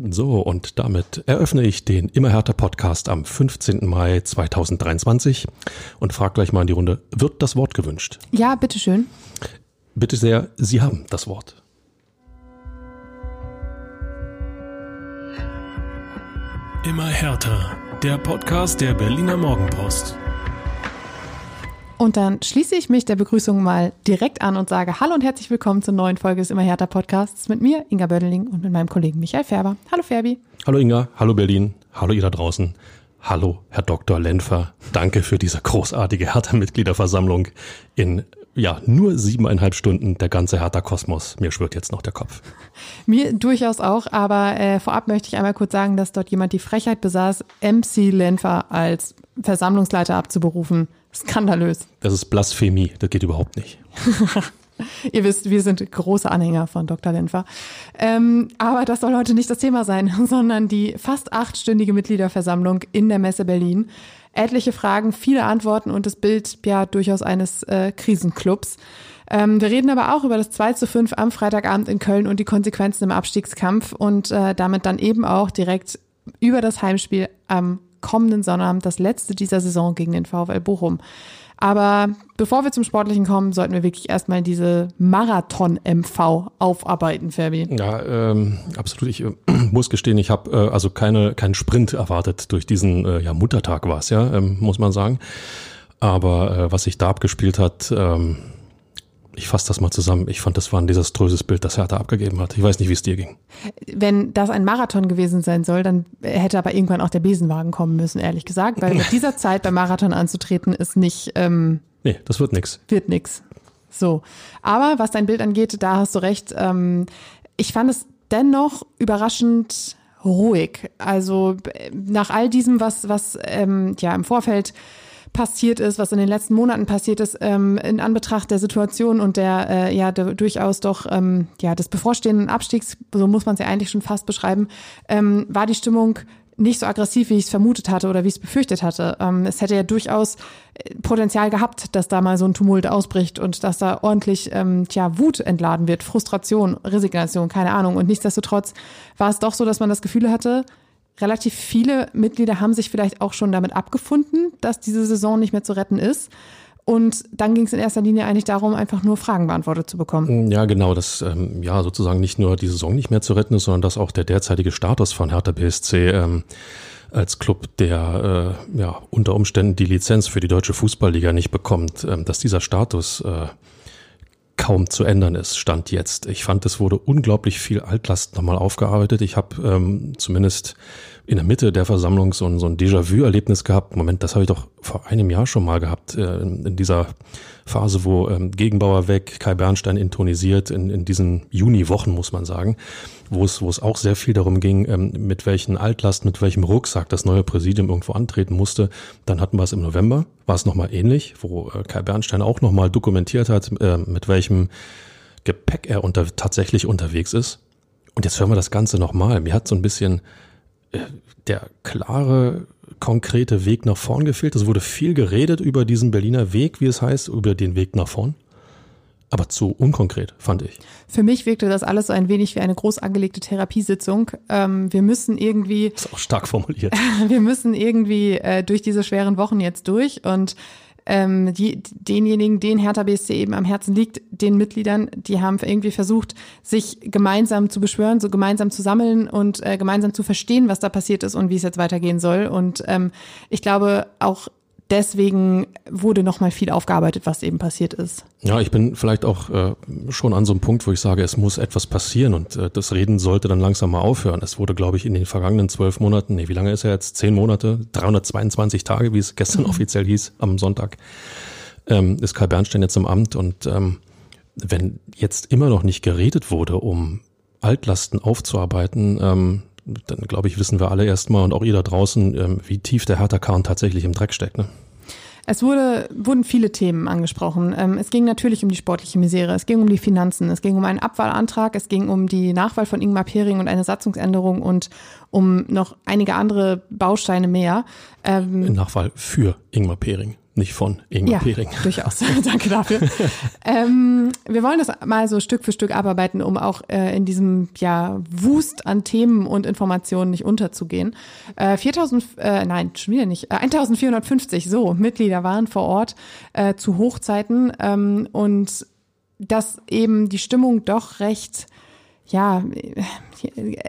So, und damit eröffne ich den Immer härter Podcast am 15. Mai 2023 und frage gleich mal in die Runde, wird das Wort gewünscht? Ja, bitteschön. Bitte sehr, Sie haben das Wort. Immer härter. Der Podcast der Berliner Morgenpost. Und dann schließe ich mich der Begrüßung mal direkt an und sage Hallo und herzlich willkommen zur neuen Folge des Immer härter Podcasts mit mir, Inga Bödeling und mit meinem Kollegen Michael Färber. Hallo Ferbi. Hallo Inga, hallo Berlin, hallo ihr da draußen. Hallo Herr Dr. Lenfer, danke für diese großartige Hertha-Mitgliederversammlung in ja, nur siebeneinhalb Stunden der ganze Hertha-Kosmos. Mir schwirrt jetzt noch der Kopf. Mir durchaus auch, aber äh, vorab möchte ich einmal kurz sagen, dass dort jemand die Frechheit besaß, MC Lenfer als Versammlungsleiter abzuberufen. Skandalös. Das ist Blasphemie, das geht überhaupt nicht. Ihr wisst, wir sind große Anhänger von Dr. Lenfer. Ähm, aber das soll heute nicht das Thema sein, sondern die fast achtstündige Mitgliederversammlung in der Messe Berlin etliche Fragen, viele Antworten und das Bild ja durchaus eines äh, Krisenclubs. Ähm, wir reden aber auch über das 2 zu 5 am Freitagabend in Köln und die Konsequenzen im Abstiegskampf und äh, damit dann eben auch direkt über das Heimspiel am kommenden Sonnabend, das letzte dieser Saison gegen den VfL Bochum. Aber bevor wir zum Sportlichen kommen, sollten wir wirklich erstmal diese Marathon-MV aufarbeiten, Fabi. Ja, ähm, absolut. Ich äh, muss gestehen, ich habe äh, also keine keinen Sprint erwartet durch diesen äh, ja, Muttertag war es ja, ähm, muss man sagen. Aber äh, was sich da abgespielt hat, ähm, ich fasse das mal zusammen. Ich fand, das war ein desaströses Bild, das Hertha abgegeben hat. Ich weiß nicht, wie es dir ging. Wenn das ein Marathon gewesen sein soll, dann hätte aber irgendwann auch der Besenwagen kommen müssen, ehrlich gesagt. Weil mit dieser Zeit beim Marathon anzutreten, ist nicht. Ähm, nee, das wird nix. Wird nix. So. Aber was dein Bild angeht, da hast du recht. Ähm, ich fand es dennoch überraschend ruhig. Also nach all diesem, was, was ähm, ja im Vorfeld passiert ist, was in den letzten Monaten passiert ist, ähm, in Anbetracht der Situation und der äh, ja der, durchaus doch ähm, ja des bevorstehenden Abstiegs, so muss man es ja eigentlich schon fast beschreiben, ähm, war die Stimmung nicht so aggressiv, wie ich es vermutet hatte oder wie ich es befürchtet hatte. Ähm, es hätte ja durchaus äh, Potenzial gehabt, dass da mal so ein Tumult ausbricht und dass da ordentlich ähm, tja, Wut entladen wird, Frustration, Resignation, keine Ahnung. Und nichtsdestotrotz war es doch so, dass man das Gefühl hatte, relativ viele Mitglieder haben sich vielleicht auch schon damit abgefunden, dass diese Saison nicht mehr zu retten ist. Und dann ging es in erster Linie eigentlich darum, einfach nur Fragen beantwortet zu bekommen. Ja, genau, dass ähm, ja sozusagen nicht nur die Saison nicht mehr zu retten ist, sondern dass auch der derzeitige Status von Hertha BSC ähm, als Club, der äh, ja unter Umständen die Lizenz für die deutsche Fußballliga nicht bekommt, ähm, dass dieser Status äh, kaum zu ändern ist, stand jetzt. Ich fand, es wurde unglaublich viel Altlast nochmal aufgearbeitet. Ich habe ähm, zumindest in der Mitte der Versammlung so ein, so ein Déjà-vu-Erlebnis gehabt. Moment, das habe ich doch vor einem Jahr schon mal gehabt, äh, in dieser Phase, wo ähm, Gegenbauer weg, Kai Bernstein intonisiert, in, in diesen Juni-Wochen, muss man sagen, wo es, wo es auch sehr viel darum ging, ähm, mit welchen Altlast, mit welchem Rucksack das neue Präsidium irgendwo antreten musste. Dann hatten wir es im November, war es nochmal ähnlich, wo äh, Kai Bernstein auch nochmal dokumentiert hat, äh, mit welchem Gepäck er unter, tatsächlich unterwegs ist. Und jetzt hören wir das Ganze nochmal. Mir hat so ein bisschen äh, der klare konkrete Weg nach vorn gefehlt. Es wurde viel geredet über diesen Berliner Weg, wie es heißt, über den Weg nach vorn. Aber zu unkonkret, fand ich. Für mich wirkte das alles so ein wenig wie eine groß angelegte Therapiesitzung. Ähm, wir müssen irgendwie. Das ist auch stark formuliert. wir müssen irgendwie äh, durch diese schweren Wochen jetzt durch und ähm, die, denjenigen, denen Hertha BSC eben am Herzen liegt, den Mitgliedern, die haben irgendwie versucht, sich gemeinsam zu beschwören, so gemeinsam zu sammeln und äh, gemeinsam zu verstehen, was da passiert ist und wie es jetzt weitergehen soll. Und ähm, ich glaube, auch deswegen wurde nochmal viel aufgearbeitet, was eben passiert ist. Ja, ich bin vielleicht auch äh, schon an so einem Punkt, wo ich sage, es muss etwas passieren und äh, das Reden sollte dann langsam mal aufhören. Es wurde, glaube ich, in den vergangenen zwölf Monaten, nee, wie lange ist er jetzt? Zehn Monate, 322 Tage, wie es gestern mhm. offiziell hieß, am Sonntag, ähm, ist Karl Bernstein jetzt im Amt und ähm, wenn jetzt immer noch nicht geredet wurde, um Altlasten aufzuarbeiten, ähm, dann glaube ich, wissen wir alle erstmal und auch ihr da draußen, ähm, wie tief der Hertha-Kahn tatsächlich im Dreck steckt. Ne? Es wurde, wurden viele Themen angesprochen. Ähm, es ging natürlich um die sportliche Misere, es ging um die Finanzen, es ging um einen Abwahlantrag, es ging um die Nachwahl von Ingmar Pering und eine Satzungsänderung und um noch einige andere Bausteine mehr. Ähm, Nachwahl für Ingmar Pering nicht von Ingmar ja, Pering. durchaus. Danke dafür. ähm, wir wollen das mal so Stück für Stück abarbeiten, um auch äh, in diesem ja, Wust an Themen und Informationen nicht unterzugehen. Äh, 4000, äh, nein, schon wieder nicht, äh, 1450 so Mitglieder waren vor Ort äh, zu Hochzeiten ähm, und dass eben die Stimmung doch recht ja,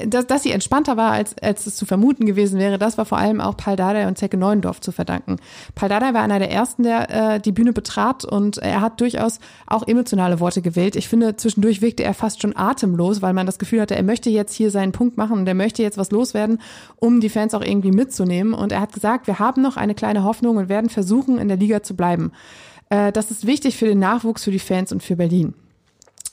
dass, dass sie entspannter war, als, als es zu vermuten gewesen wäre, das war vor allem auch Paul Dardai und Zecke Neuendorf zu verdanken. Paul Dardai war einer der ersten, der äh, die Bühne betrat und er hat durchaus auch emotionale Worte gewählt. Ich finde, zwischendurch wirkte er fast schon atemlos, weil man das Gefühl hatte, er möchte jetzt hier seinen Punkt machen und er möchte jetzt was loswerden, um die Fans auch irgendwie mitzunehmen. Und er hat gesagt, wir haben noch eine kleine Hoffnung und werden versuchen, in der Liga zu bleiben. Äh, das ist wichtig für den Nachwuchs, für die Fans und für Berlin.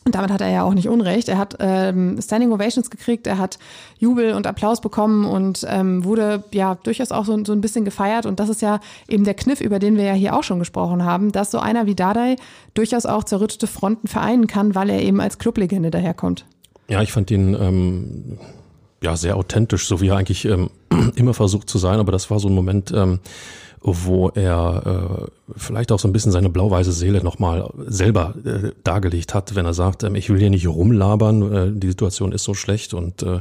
Und damit hat er ja auch nicht Unrecht. Er hat ähm, Standing Ovations gekriegt, er hat Jubel und Applaus bekommen und ähm, wurde ja durchaus auch so, so ein bisschen gefeiert. Und das ist ja eben der Kniff, über den wir ja hier auch schon gesprochen haben, dass so einer wie Dardai durchaus auch zerrüttete Fronten vereinen kann, weil er eben als Clublegende daherkommt. Ja, ich fand ihn ähm, ja sehr authentisch, so wie er eigentlich ähm, immer versucht zu sein. Aber das war so ein Moment. Ähm, wo er äh, vielleicht auch so ein bisschen seine blau-weiße Seele nochmal selber äh, dargelegt hat, wenn er sagt, ähm, ich will hier nicht rumlabern, äh, die Situation ist so schlecht und äh,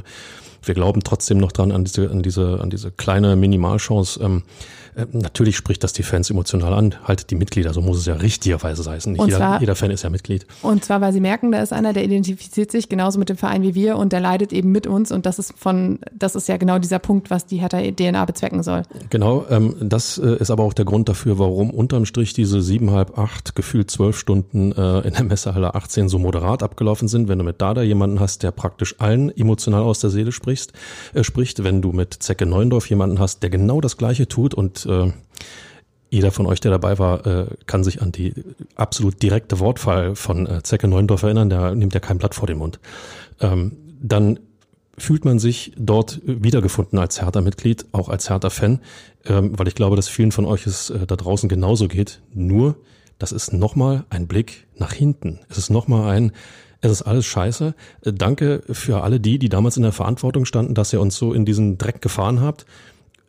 wir glauben trotzdem noch dran an diese, an diese, an diese kleine Minimalchance. Ähm, äh, natürlich spricht das die Fans emotional an, halt die Mitglieder, so muss es ja richtigerweise heißen. Nicht jeder, zwar, jeder Fan ist ja Mitglied. Und zwar, weil sie merken, da ist einer, der identifiziert sich genauso mit dem Verein wie wir und der leidet eben mit uns und das ist von, das ist ja genau dieser Punkt, was die Hertha DNA bezwecken soll. Genau, ähm, das äh, ist aber auch der Grund dafür, warum unterm Strich diese siebeneinhalb, acht, gefühlt zwölf Stunden äh, in der Messehalle 18 so moderat abgelaufen sind. Wenn du mit Dada jemanden hast, der praktisch allen emotional aus der Seele sprichst, äh, spricht, wenn du mit Zecke Neundorf jemanden hast, der genau das Gleiche tut und äh, jeder von euch, der dabei war, äh, kann sich an die absolut direkte Wortfall von äh, Zecke Neuendorf erinnern, der nimmt ja kein Blatt vor den Mund. Ähm, dann fühlt man sich dort wiedergefunden als Hertha-Mitglied, auch als Hertha-Fan, ähm, weil ich glaube, dass vielen von euch es äh, da draußen genauso geht. Nur, das ist nochmal ein Blick nach hinten. Es ist nochmal ein, es ist alles scheiße. Äh, danke für alle die, die damals in der Verantwortung standen, dass ihr uns so in diesen Dreck gefahren habt.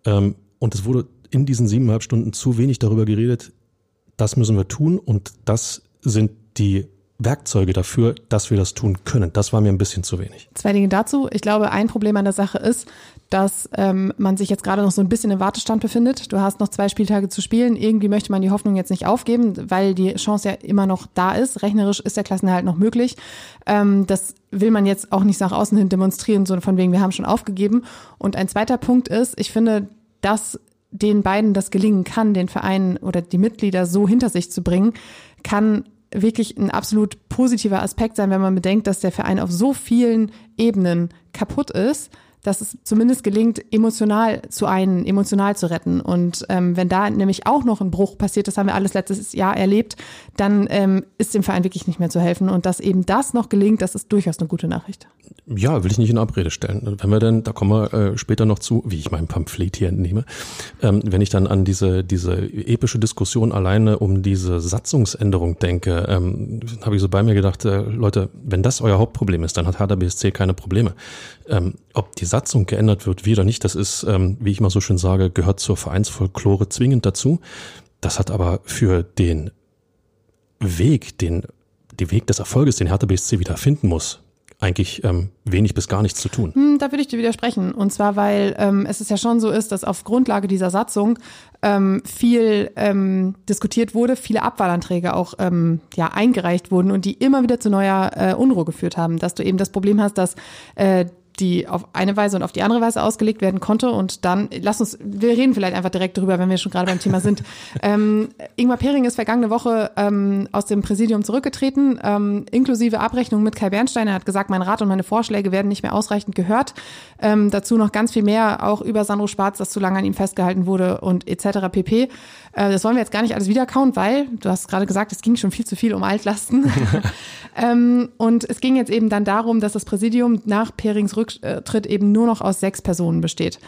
Ähm, und es wurde in diesen siebeneinhalb Stunden zu wenig darüber geredet, das müssen wir tun und das sind die Werkzeuge dafür, dass wir das tun können. Das war mir ein bisschen zu wenig. Zwei Dinge dazu. Ich glaube, ein Problem an der Sache ist, dass ähm, man sich jetzt gerade noch so ein bisschen im Wartestand befindet. Du hast noch zwei Spieltage zu spielen. Irgendwie möchte man die Hoffnung jetzt nicht aufgeben, weil die Chance ja immer noch da ist. Rechnerisch ist der Klassenerhalt noch möglich. Ähm, das will man jetzt auch nicht nach außen hin demonstrieren, so von wegen, wir haben schon aufgegeben. Und ein zweiter Punkt ist, ich finde, dass den beiden das gelingen kann, den Verein oder die Mitglieder so hinter sich zu bringen, kann wirklich ein absolut positiver Aspekt sein, wenn man bedenkt, dass der Verein auf so vielen Ebenen kaputt ist dass es zumindest gelingt, emotional zu einen, emotional zu retten. Und ähm, wenn da nämlich auch noch ein Bruch passiert, das haben wir alles letztes Jahr erlebt, dann ähm, ist dem Verein wirklich nicht mehr zu helfen. Und dass eben das noch gelingt, das ist durchaus eine gute Nachricht. Ja, will ich nicht in Abrede stellen. Wenn wir denn, da kommen wir äh, später noch zu, wie ich mein Pamphlet hier entnehme, ähm, wenn ich dann an diese, diese epische Diskussion alleine um diese Satzungsänderung denke, ähm, habe ich so bei mir gedacht, äh, Leute, wenn das euer Hauptproblem ist, dann hat Hertha BSC keine Probleme. Ähm, ob die geändert wird, wie oder nicht, das ist, ähm, wie ich mal so schön sage, gehört zur Vereinsfolklore zwingend dazu. Das hat aber für den Weg, den, den Weg des Erfolges, den Hertha BSC wieder finden muss, eigentlich ähm, wenig bis gar nichts zu tun. Hm, da würde ich dir widersprechen. Und zwar, weil ähm, es ist ja schon so ist, dass auf Grundlage dieser Satzung ähm, viel ähm, diskutiert wurde, viele Abwahlanträge auch ähm, ja, eingereicht wurden und die immer wieder zu neuer äh, Unruhe geführt haben. Dass du eben das Problem hast, dass äh, die auf eine Weise und auf die andere Weise ausgelegt werden konnte. Und dann, lass uns, wir reden vielleicht einfach direkt drüber, wenn wir schon gerade beim Thema sind. ähm, Ingmar Pering ist vergangene Woche ähm, aus dem Präsidium zurückgetreten, ähm, inklusive Abrechnung mit Kai Bernstein. Er hat gesagt, mein Rat und meine Vorschläge werden nicht mehr ausreichend gehört. Ähm, dazu noch ganz viel mehr, auch über Sandro Schwarz, das zu lange an ihm festgehalten wurde und etc. pp. Äh, das wollen wir jetzt gar nicht alles wiederkauen, weil, du hast gerade gesagt, es ging schon viel zu viel um Altlasten. ähm, und es ging jetzt eben dann darum, dass das Präsidium nach Perings Rücktritt eben nur noch aus sechs Personen besteht.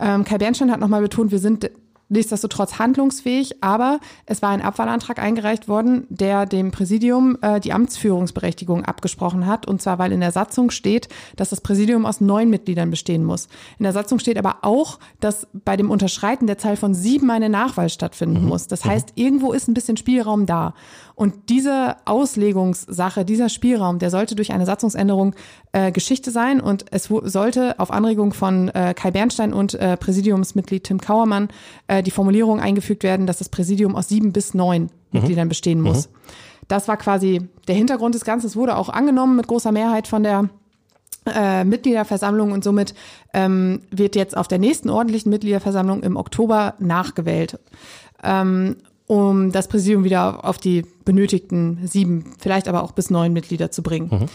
Ähm, Kai Bernstein hat nochmal betont, wir sind nichtsdestotrotz handlungsfähig, aber es war ein Abwahlantrag eingereicht worden, der dem Präsidium äh, die Amtsführungsberechtigung abgesprochen hat. Und zwar, weil in der Satzung steht, dass das Präsidium aus neun Mitgliedern bestehen muss. In der Satzung steht aber auch, dass bei dem Unterschreiten der Zahl von sieben eine Nachwahl stattfinden mhm. muss. Das mhm. heißt, irgendwo ist ein bisschen Spielraum da. Und diese Auslegungssache, dieser Spielraum, der sollte durch eine Satzungsänderung äh, Geschichte sein. Und es sollte auf Anregung von äh, Kai Bernstein und äh, Präsidiumsmitglied Tim Kauermann äh, die Formulierung eingefügt werden, dass das Präsidium aus sieben bis neun mhm. Mitgliedern bestehen muss. Mhm. Das war quasi der Hintergrund des Ganzen. Es wurde auch angenommen mit großer Mehrheit von der äh, Mitgliederversammlung und somit ähm, wird jetzt auf der nächsten ordentlichen Mitgliederversammlung im Oktober nachgewählt. Ähm, um das Präsidium wieder auf die benötigten sieben, vielleicht aber auch bis neun Mitglieder zu bringen. Mhm.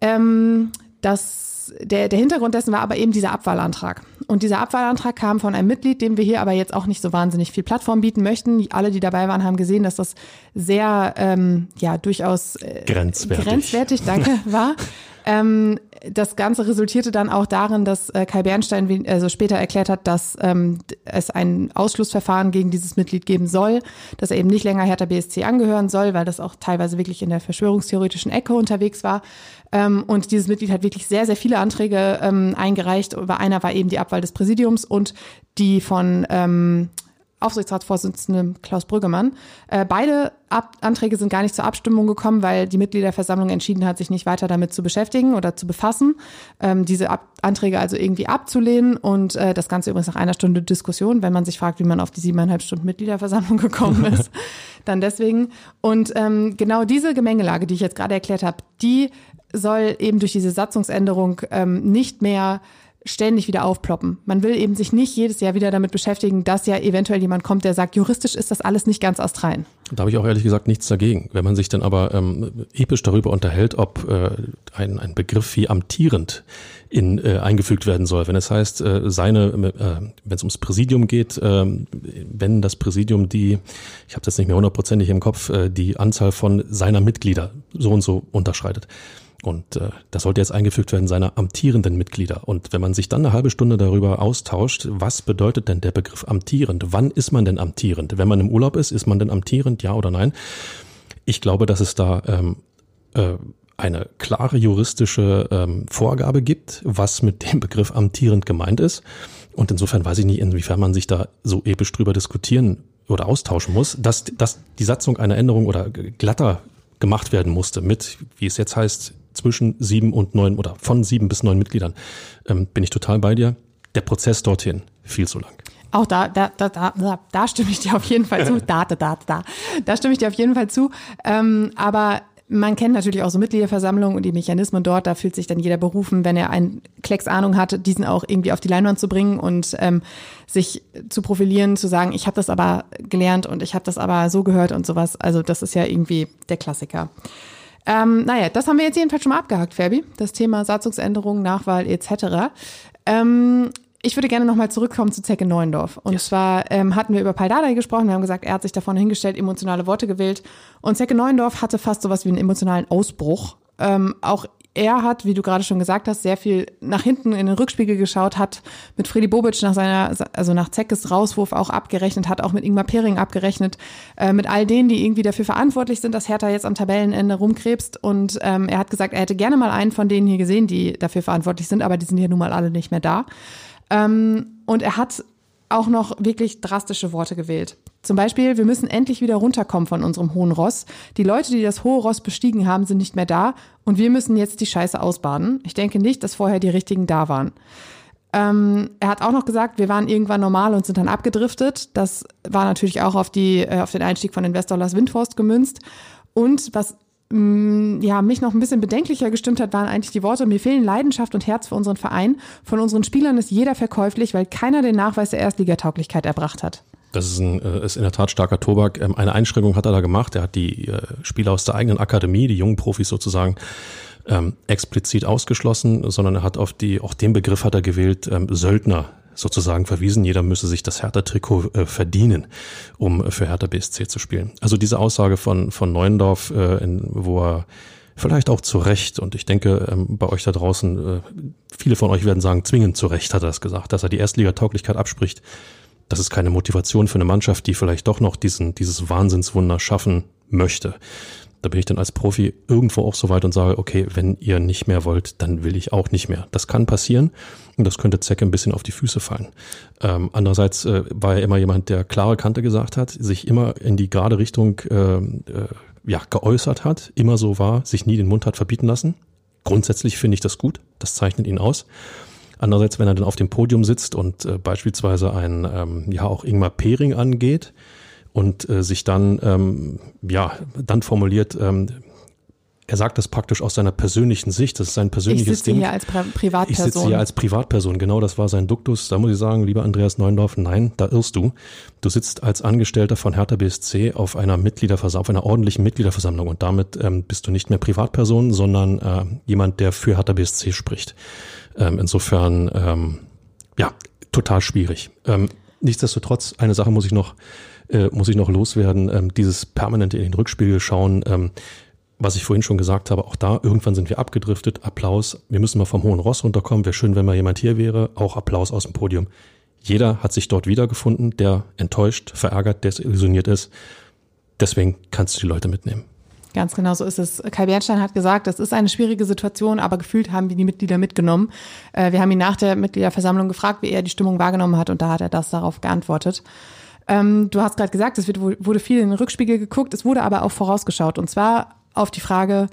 Ähm, das, der, der Hintergrund dessen war aber eben dieser Abwahlantrag. Und dieser Abwahlantrag kam von einem Mitglied, dem wir hier aber jetzt auch nicht so wahnsinnig viel Plattform bieten möchten. Alle, die dabei waren, haben gesehen, dass das sehr, ähm, ja, durchaus äh, grenzwertig, grenzwertig danke, war. Ähm, das Ganze resultierte dann auch darin, dass äh, Kai Bernstein also später erklärt hat, dass ähm, es ein Ausschlussverfahren gegen dieses Mitglied geben soll, dass er eben nicht länger Hertha BSC angehören soll, weil das auch teilweise wirklich in der verschwörungstheoretischen Ecke unterwegs war. Ähm, und dieses Mitglied hat wirklich sehr, sehr viele Anträge ähm, eingereicht. Über einer war eben die Abwahl des Präsidiums und die von ähm, Aufsichtsratsvorsitzende Klaus Brüggemann. Äh, beide Ab Anträge sind gar nicht zur Abstimmung gekommen, weil die Mitgliederversammlung entschieden hat, sich nicht weiter damit zu beschäftigen oder zu befassen, ähm, diese Ab Anträge also irgendwie abzulehnen und äh, das Ganze übrigens nach einer Stunde Diskussion, wenn man sich fragt, wie man auf die siebeneinhalb Stunden Mitgliederversammlung gekommen ist, dann deswegen. Und ähm, genau diese Gemengelage, die ich jetzt gerade erklärt habe, die soll eben durch diese Satzungsänderung ähm, nicht mehr ständig wieder aufploppen. Man will eben sich nicht jedes Jahr wieder damit beschäftigen, dass ja eventuell jemand kommt, der sagt, juristisch ist das alles nicht ganz astrein. Da habe ich auch ehrlich gesagt nichts dagegen. Wenn man sich dann aber ähm, episch darüber unterhält, ob äh, ein, ein Begriff wie amtierend in, äh, eingefügt werden soll. Wenn es heißt, äh, seine, äh, wenn es ums Präsidium geht, äh, wenn das Präsidium die, ich habe das nicht mehr hundertprozentig im Kopf, äh, die Anzahl von seiner Mitglieder so und so unterschreitet und äh, das sollte jetzt eingefügt werden seiner amtierenden Mitglieder. Und wenn man sich dann eine halbe Stunde darüber austauscht, was bedeutet denn der Begriff amtierend? Wann ist man denn amtierend? Wenn man im Urlaub ist, ist man denn amtierend, ja oder nein? Ich glaube, dass es da ähm, äh, eine klare juristische ähm, Vorgabe gibt, was mit dem Begriff amtierend gemeint ist. Und insofern weiß ich nicht, inwiefern man sich da so episch drüber diskutieren oder austauschen muss, dass, dass die Satzung einer Änderung oder glatter gemacht werden musste mit, wie es jetzt heißt, zwischen sieben und neun oder von sieben bis neun Mitgliedern, ähm, bin ich total bei dir. Der Prozess dorthin viel zu lang. Auch da, da, da, da, da stimme ich dir auf jeden Fall zu. Da, da, da, da. Da stimme ich dir auf jeden Fall zu. Ähm, aber man kennt natürlich auch so Mitgliederversammlungen und die Mechanismen dort. Da fühlt sich dann jeder berufen, wenn er einen Klecks Ahnung hat, diesen auch irgendwie auf die Leinwand zu bringen und ähm, sich zu profilieren, zu sagen, ich habe das aber gelernt und ich habe das aber so gehört und sowas. Also das ist ja irgendwie der Klassiker. Ähm, naja, das haben wir jetzt jedenfalls schon mal abgehakt, Fabi. Das Thema Satzungsänderung, Nachwahl etc. Ähm, ich würde gerne nochmal zurückkommen zu Zecke Neuendorf. Und yes. zwar ähm, hatten wir über Paul Dardai gesprochen. Wir haben gesagt, er hat sich davon hingestellt, emotionale Worte gewählt. Und Zecke Neuendorf hatte fast sowas wie einen emotionalen Ausbruch. Ähm, auch er hat, wie du gerade schon gesagt hast, sehr viel nach hinten in den Rückspiegel geschaut, hat mit Freddy Bobic nach seiner, also nach Zeckes Rauswurf auch abgerechnet, hat auch mit Ingmar Pering abgerechnet, äh, mit all denen, die irgendwie dafür verantwortlich sind, dass Hertha jetzt am Tabellenende rumkrebst. Und ähm, er hat gesagt, er hätte gerne mal einen von denen hier gesehen, die dafür verantwortlich sind, aber die sind ja nun mal alle nicht mehr da. Ähm, und er hat auch noch wirklich drastische Worte gewählt. Zum Beispiel, wir müssen endlich wieder runterkommen von unserem hohen Ross. Die Leute, die das hohe Ross bestiegen haben, sind nicht mehr da und wir müssen jetzt die Scheiße ausbaden. Ich denke nicht, dass vorher die richtigen da waren. Ähm, er hat auch noch gesagt, wir waren irgendwann normal und sind dann abgedriftet. Das war natürlich auch auf, die, äh, auf den Einstieg von Investor Lars Windhorst gemünzt. Und was Mm, ja, mich noch ein bisschen bedenklicher gestimmt hat, waren eigentlich die Worte, mir fehlen Leidenschaft und Herz für unseren Verein. Von unseren Spielern ist jeder verkäuflich, weil keiner den Nachweis der Erstligatauglichkeit erbracht hat. Das ist, ein, äh, ist in der Tat starker Tobak. Ähm, eine Einschränkung hat er da gemacht. Er hat die äh, Spieler aus der eigenen Akademie, die jungen Profis sozusagen, ähm, explizit ausgeschlossen, sondern er hat auf die, auch den Begriff hat er gewählt, ähm, Söldner sozusagen verwiesen, jeder müsse sich das Hertha-Trikot äh, verdienen, um für Hertha BSC zu spielen. Also diese Aussage von, von Neuendorf, äh, in, wo er vielleicht auch zu Recht, und ich denke, ähm, bei euch da draußen, äh, viele von euch werden sagen, zwingend zu Recht hat er das gesagt, dass er die Erstligatauglichkeit abspricht. Das ist keine Motivation für eine Mannschaft, die vielleicht doch noch diesen, dieses Wahnsinnswunder schaffen möchte. Da bin ich dann als Profi irgendwo auch so weit und sage, okay, wenn ihr nicht mehr wollt, dann will ich auch nicht mehr. Das kann passieren und das könnte Zecke ein bisschen auf die Füße fallen. Ähm, andererseits äh, war er immer jemand, der klare Kante gesagt hat, sich immer in die gerade Richtung äh, äh, ja, geäußert hat, immer so war, sich nie den Mund hat verbieten lassen. Grundsätzlich finde ich das gut, das zeichnet ihn aus. Andererseits, wenn er dann auf dem Podium sitzt und äh, beispielsweise ein, ähm, ja, auch Ingmar Pering angeht und äh, sich dann, ähm, ja, dann formuliert, ähm, er sagt das praktisch aus seiner persönlichen Sicht. Das ist sein persönliches ich sitze Ding. hier als Pri Privatperson. Ich sitze hier als Privatperson. Genau, das war sein Duktus. Da muss ich sagen, lieber Andreas Neundorf, nein, da irrst du. Du sitzt als Angestellter von Hertha BSC auf einer Mitgliederversammlung, auf einer ordentlichen Mitgliederversammlung und damit ähm, bist du nicht mehr Privatperson, sondern äh, jemand, der für Hertha BSC spricht. Ähm, insofern, ähm, ja, total schwierig. Ähm, nichtsdestotrotz, eine Sache muss ich noch, äh, muss ich noch loswerden. Ähm, dieses permanente in den Rückspiegel schauen, ähm, was ich vorhin schon gesagt habe, auch da, irgendwann sind wir abgedriftet. Applaus. Wir müssen mal vom hohen Ross runterkommen. Wäre schön, wenn mal jemand hier wäre. Auch Applaus aus dem Podium. Jeder hat sich dort wiedergefunden, der enttäuscht, verärgert, desillusioniert ist. Deswegen kannst du die Leute mitnehmen. Ganz genau so ist es. Kai Bernstein hat gesagt, das ist eine schwierige Situation, aber gefühlt haben wir die Mitglieder mitgenommen. Äh, wir haben ihn nach der Mitgliederversammlung gefragt, wie er die Stimmung wahrgenommen hat und da hat er das darauf geantwortet. Ähm, du hast gerade gesagt, es wurde viel in den Rückspiegel geguckt, es wurde aber auch vorausgeschaut und zwar auf die Frage,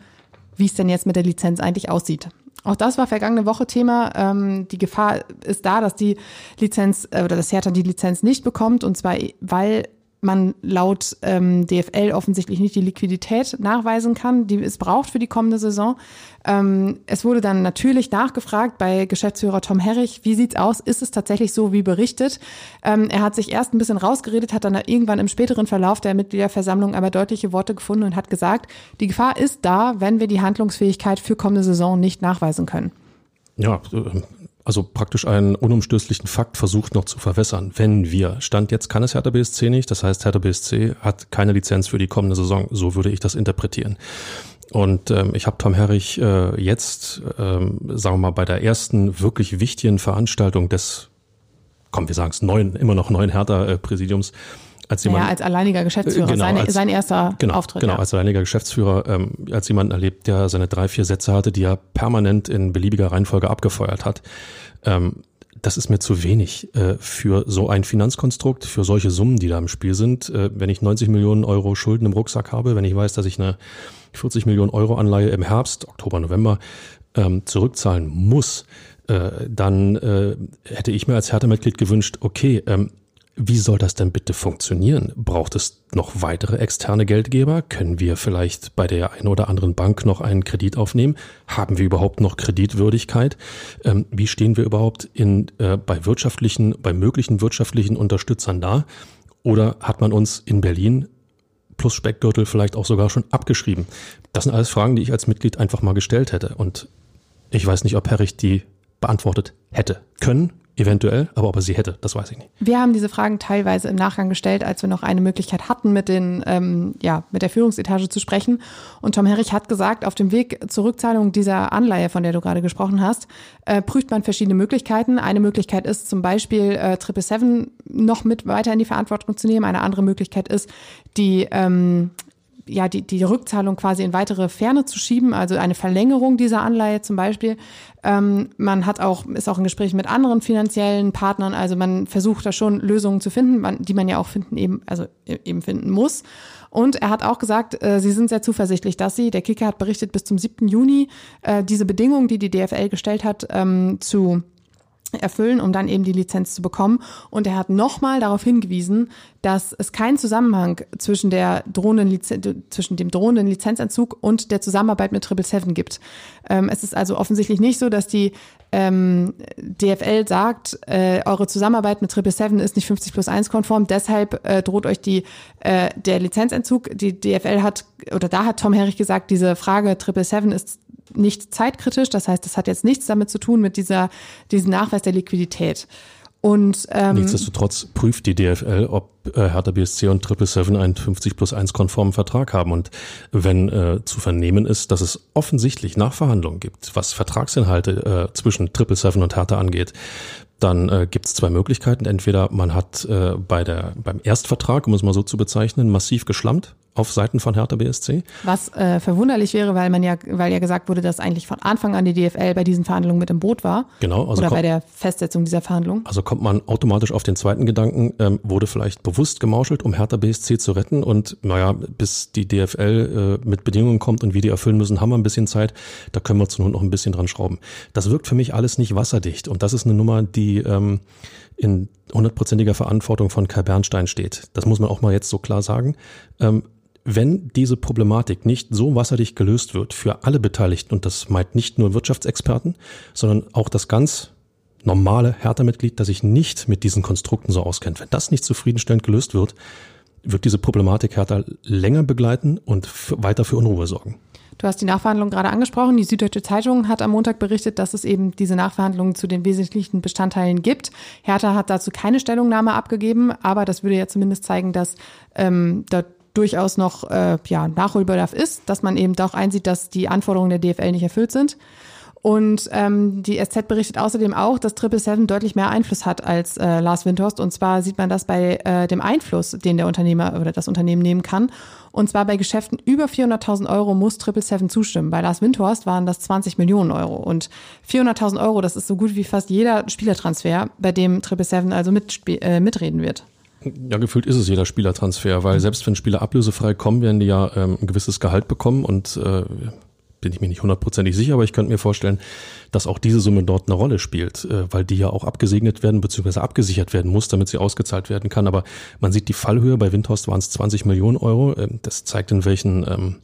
wie es denn jetzt mit der Lizenz eigentlich aussieht. Auch das war vergangene Woche Thema. Ähm, die Gefahr ist da, dass die Lizenz äh, oder das Hertha die Lizenz nicht bekommt und zwar weil man laut ähm, DFL offensichtlich nicht die Liquidität nachweisen kann, die es braucht für die kommende Saison. Ähm, es wurde dann natürlich nachgefragt bei Geschäftsführer Tom Herrich, wie sieht's aus? Ist es tatsächlich so wie berichtet? Ähm, er hat sich erst ein bisschen rausgeredet, hat dann irgendwann im späteren Verlauf der Mitgliederversammlung aber deutliche Worte gefunden und hat gesagt, die Gefahr ist da, wenn wir die Handlungsfähigkeit für kommende Saison nicht nachweisen können. Ja, also praktisch einen unumstößlichen Fakt versucht noch zu verwässern. Wenn wir, Stand jetzt kann es Hertha BSC nicht, das heißt Hertha BSC hat keine Lizenz für die kommende Saison, so würde ich das interpretieren. Und ähm, ich habe Tom Herrich äh, jetzt, ähm, sagen wir mal, bei der ersten wirklich wichtigen Veranstaltung des, komm, wir sagen es, neuen, immer noch neuen Hertha-Präsidiums, als jemand, ja, als alleiniger Geschäftsführer, genau, seine, als, sein erster genau, Auftritt. Genau, ja. als alleiniger Geschäftsführer, ähm, als jemand erlebt, der seine drei, vier Sätze hatte, die er permanent in beliebiger Reihenfolge abgefeuert hat. Ähm, das ist mir zu wenig äh, für so ein Finanzkonstrukt, für solche Summen, die da im Spiel sind. Äh, wenn ich 90 Millionen Euro Schulden im Rucksack habe, wenn ich weiß, dass ich eine 40 Millionen Euro Anleihe im Herbst, Oktober, November ähm, zurückzahlen muss, äh, dann äh, hätte ich mir als Härtemitglied gewünscht, okay, ähm, wie soll das denn bitte funktionieren? Braucht es noch weitere externe Geldgeber? Können wir vielleicht bei der einen oder anderen Bank noch einen Kredit aufnehmen? Haben wir überhaupt noch Kreditwürdigkeit? Ähm, wie stehen wir überhaupt in, äh, bei wirtschaftlichen, bei möglichen wirtschaftlichen Unterstützern da? Oder hat man uns in Berlin plus Speckgürtel vielleicht auch sogar schon abgeschrieben? Das sind alles Fragen, die ich als Mitglied einfach mal gestellt hätte. Und ich weiß nicht, ob Herrich die beantwortet hätte können Eventuell, aber ob er sie hätte, das weiß ich nicht. Wir haben diese Fragen teilweise im Nachgang gestellt, als wir noch eine Möglichkeit hatten, mit den, ähm, ja, mit der Führungsetage zu sprechen. Und Tom Herrich hat gesagt, auf dem Weg zur Rückzahlung dieser Anleihe, von der du gerade gesprochen hast, äh, prüft man verschiedene Möglichkeiten. Eine Möglichkeit ist zum Beispiel äh, Triple Seven noch mit weiter in die Verantwortung zu nehmen. Eine andere Möglichkeit ist, die ähm, ja, die, die Rückzahlung quasi in weitere Ferne zu schieben, also eine Verlängerung dieser Anleihe zum Beispiel. Ähm, man hat auch, ist auch in Gesprächen mit anderen finanziellen Partnern, also man versucht da schon Lösungen zu finden, man, die man ja auch finden eben, also eben finden muss. Und er hat auch gesagt, äh, sie sind sehr zuversichtlich, dass sie, der Kicker hat berichtet, bis zum 7. Juni äh, diese Bedingungen, die die DFL gestellt hat, ähm, zu erfüllen, um dann eben die Lizenz zu bekommen. Und er hat nochmal darauf hingewiesen, dass es keinen Zusammenhang zwischen der drohenden zwischen dem drohenden Lizenzentzug und der Zusammenarbeit mit Triple Seven gibt. Ähm, es ist also offensichtlich nicht so, dass die ähm, DFL sagt, äh, eure Zusammenarbeit mit Triple Seven ist nicht 50 plus 1 konform, deshalb äh, droht euch die äh, der Lizenzentzug. Die DFL hat oder da hat Tom Herrich gesagt, diese Frage Triple Seven ist nicht zeitkritisch. Das heißt, das hat jetzt nichts damit zu tun mit dieser, diesem Nachweis der Liquidität. Und, ähm, Nichtsdestotrotz prüft die DFL, ob äh, Hertha BSC und Triple Seven einen 50 plus 1 konformen Vertrag haben. Und wenn äh, zu vernehmen ist, dass es offensichtlich Nachverhandlungen gibt, was Vertragsinhalte äh, zwischen Triple Seven und Hertha angeht, dann äh, gibt es zwei Möglichkeiten. Entweder man hat äh, bei der, beim Erstvertrag, um es mal so zu bezeichnen, massiv geschlammt auf Seiten von Hertha BSC. Was äh, verwunderlich wäre, weil man ja, weil ja gesagt wurde, dass eigentlich von Anfang an die DFL bei diesen Verhandlungen mit im Boot war. Genau. Also oder bei der Festsetzung dieser Verhandlungen. Also kommt man automatisch auf den zweiten Gedanken, ähm, wurde vielleicht bewusst gemauschelt, um Hertha BSC zu retten und naja, bis die DFL äh, mit Bedingungen kommt und wie die erfüllen müssen, haben wir ein bisschen Zeit. Da können wir zu Not noch ein bisschen dran schrauben. Das wirkt für mich alles nicht wasserdicht und das ist eine Nummer, die ähm, in hundertprozentiger Verantwortung von Kai Bernstein steht. Das muss man auch mal jetzt so klar sagen. Ähm, wenn diese Problematik nicht so wasserdicht gelöst wird für alle Beteiligten, und das meint nicht nur Wirtschaftsexperten, sondern auch das ganz normale Hertha-Mitglied, das sich nicht mit diesen Konstrukten so auskennt, wenn das nicht zufriedenstellend gelöst wird, wird diese Problematik Hertha länger begleiten und weiter für Unruhe sorgen. Du hast die Nachverhandlungen gerade angesprochen. Die Süddeutsche Zeitung hat am Montag berichtet, dass es eben diese Nachverhandlungen zu den wesentlichen Bestandteilen gibt. Hertha hat dazu keine Stellungnahme abgegeben, aber das würde ja zumindest zeigen, dass ähm, dort durchaus noch äh, ja, Nachholbedarf ist, dass man eben doch einsieht, dass die Anforderungen der DFL nicht erfüllt sind. Und ähm, die SZ berichtet außerdem auch, dass Triple Seven deutlich mehr Einfluss hat als äh, Lars Windhorst. Und zwar sieht man das bei äh, dem Einfluss, den der Unternehmer oder das Unternehmen nehmen kann. Und zwar bei Geschäften über 400.000 Euro muss Triple Seven zustimmen. Bei Lars Windhorst waren das 20 Millionen Euro. Und 400.000 Euro, das ist so gut wie fast jeder Spielertransfer, bei dem Triple Seven also äh, mitreden wird. Ja, gefühlt ist es jeder Spielertransfer, weil selbst wenn Spieler ablösefrei kommen, werden die ja ähm, ein gewisses Gehalt bekommen und äh, bin ich mir nicht hundertprozentig sicher, aber ich könnte mir vorstellen, dass auch diese Summe dort eine Rolle spielt, äh, weil die ja auch abgesegnet werden bzw. abgesichert werden muss, damit sie ausgezahlt werden kann. Aber man sieht die Fallhöhe, bei Windhorst waren es 20 Millionen Euro. Äh, das zeigt, in welchen ähm,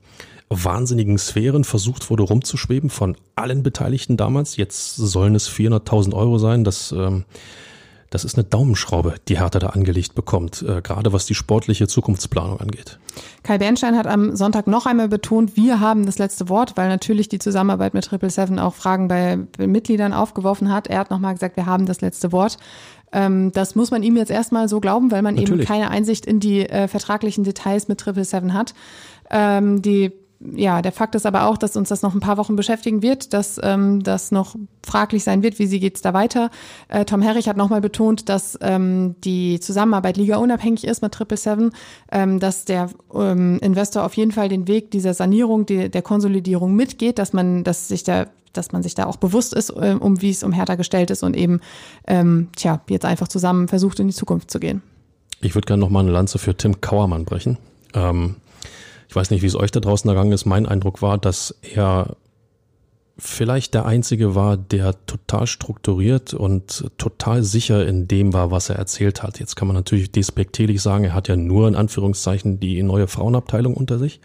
wahnsinnigen Sphären versucht wurde rumzuschweben von allen Beteiligten damals. Jetzt sollen es 400.000 Euro sein. Das ähm, das ist eine Daumenschraube, die Hertha da angelegt bekommt, äh, gerade was die sportliche Zukunftsplanung angeht. Kai Bernstein hat am Sonntag noch einmal betont, wir haben das letzte Wort, weil natürlich die Zusammenarbeit mit Triple Seven auch Fragen bei Mitgliedern aufgeworfen hat. Er hat nochmal gesagt, wir haben das letzte Wort. Ähm, das muss man ihm jetzt erstmal so glauben, weil man natürlich. eben keine Einsicht in die äh, vertraglichen Details mit Triple Seven hat. Ähm, die ja, der Fakt ist aber auch, dass uns das noch ein paar Wochen beschäftigen wird, dass ähm, das noch fraglich sein wird, wie sie geht's da weiter. Äh, Tom Herrich hat nochmal betont, dass ähm, die Zusammenarbeit Liga unabhängig ist mit Triple Seven, ähm, dass der ähm, Investor auf jeden Fall den Weg dieser Sanierung, die, der Konsolidierung mitgeht, dass man, dass sich da dass man sich da auch bewusst ist, äh, um wie es um Hertha gestellt ist und eben, ähm, tja, jetzt einfach zusammen versucht, in die Zukunft zu gehen. Ich würde gerne noch mal eine Lanze für Tim Kauermann brechen. Ähm, ich weiß nicht, wie es euch da draußen ergangen ist. Mein Eindruck war, dass er vielleicht der Einzige war, der total strukturiert und total sicher in dem war, was er erzählt hat. Jetzt kann man natürlich despektierlich sagen, er hat ja nur in Anführungszeichen die neue Frauenabteilung unter sich.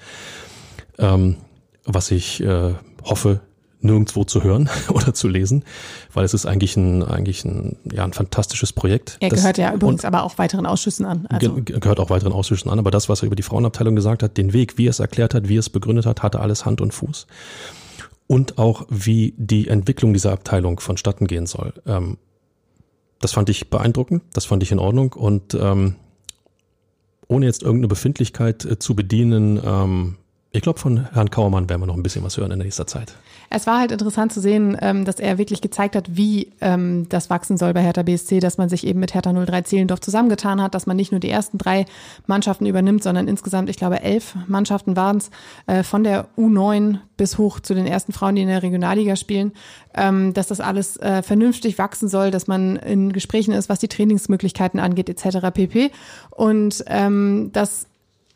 Ähm, was ich äh, hoffe, nirgendwo zu hören oder zu lesen, weil es ist eigentlich ein, eigentlich ein, ja, ein fantastisches Projekt. Er gehört das, ja übrigens aber auch weiteren Ausschüssen an. Also. Gehört auch weiteren Ausschüssen an, aber das, was er über die Frauenabteilung gesagt hat, den Weg, wie er es erklärt hat, wie er es begründet hat, hatte alles Hand und Fuß. Und auch, wie die Entwicklung dieser Abteilung vonstatten gehen soll. Ähm, das fand ich beeindruckend, das fand ich in Ordnung und ähm, ohne jetzt irgendeine Befindlichkeit äh, zu bedienen, ähm, ich glaube, von Herrn Kauermann werden wir noch ein bisschen was hören in nächster Zeit. Es war halt interessant zu sehen, ähm, dass er wirklich gezeigt hat, wie ähm, das wachsen soll bei Hertha BSC, dass man sich eben mit Hertha 03 Zehlendorf zusammengetan hat, dass man nicht nur die ersten drei Mannschaften übernimmt, sondern insgesamt, ich glaube, elf Mannschaften waren es, äh, von der U9 bis hoch zu den ersten Frauen, die in der Regionalliga spielen, ähm, dass das alles äh, vernünftig wachsen soll, dass man in Gesprächen ist, was die Trainingsmöglichkeiten angeht, etc. pp. Und ähm, dass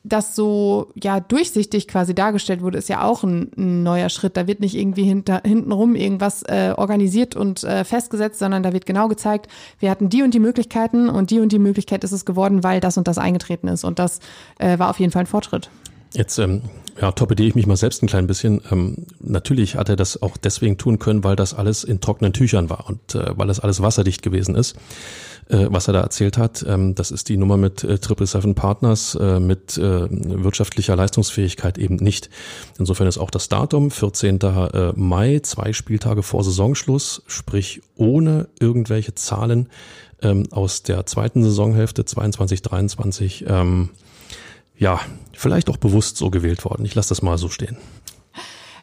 das so ja durchsichtig quasi dargestellt wurde, ist ja auch ein, ein neuer Schritt. Da wird nicht irgendwie hinter, hintenrum irgendwas äh, organisiert und äh, festgesetzt, sondern da wird genau gezeigt, wir hatten die und die Möglichkeiten und die und die Möglichkeit ist es geworden, weil das und das eingetreten ist. Und das äh, war auf jeden Fall ein Fortschritt. Jetzt ähm, ja, torpediere ich mich mal selbst ein klein bisschen. Ähm, natürlich hat er das auch deswegen tun können, weil das alles in trockenen Tüchern war und äh, weil das alles wasserdicht gewesen ist äh, was er da erzählt hat. Ähm, das ist die Nummer mit äh, Triple Seven Partners, äh, mit äh, wirtschaftlicher Leistungsfähigkeit eben nicht. Insofern ist auch das Datum 14. Äh, Mai, zwei Spieltage vor Saisonschluss, sprich ohne irgendwelche Zahlen ähm, aus der zweiten Saisonhälfte 22, 23, ähm, ja, vielleicht auch bewusst so gewählt worden. Ich lasse das mal so stehen.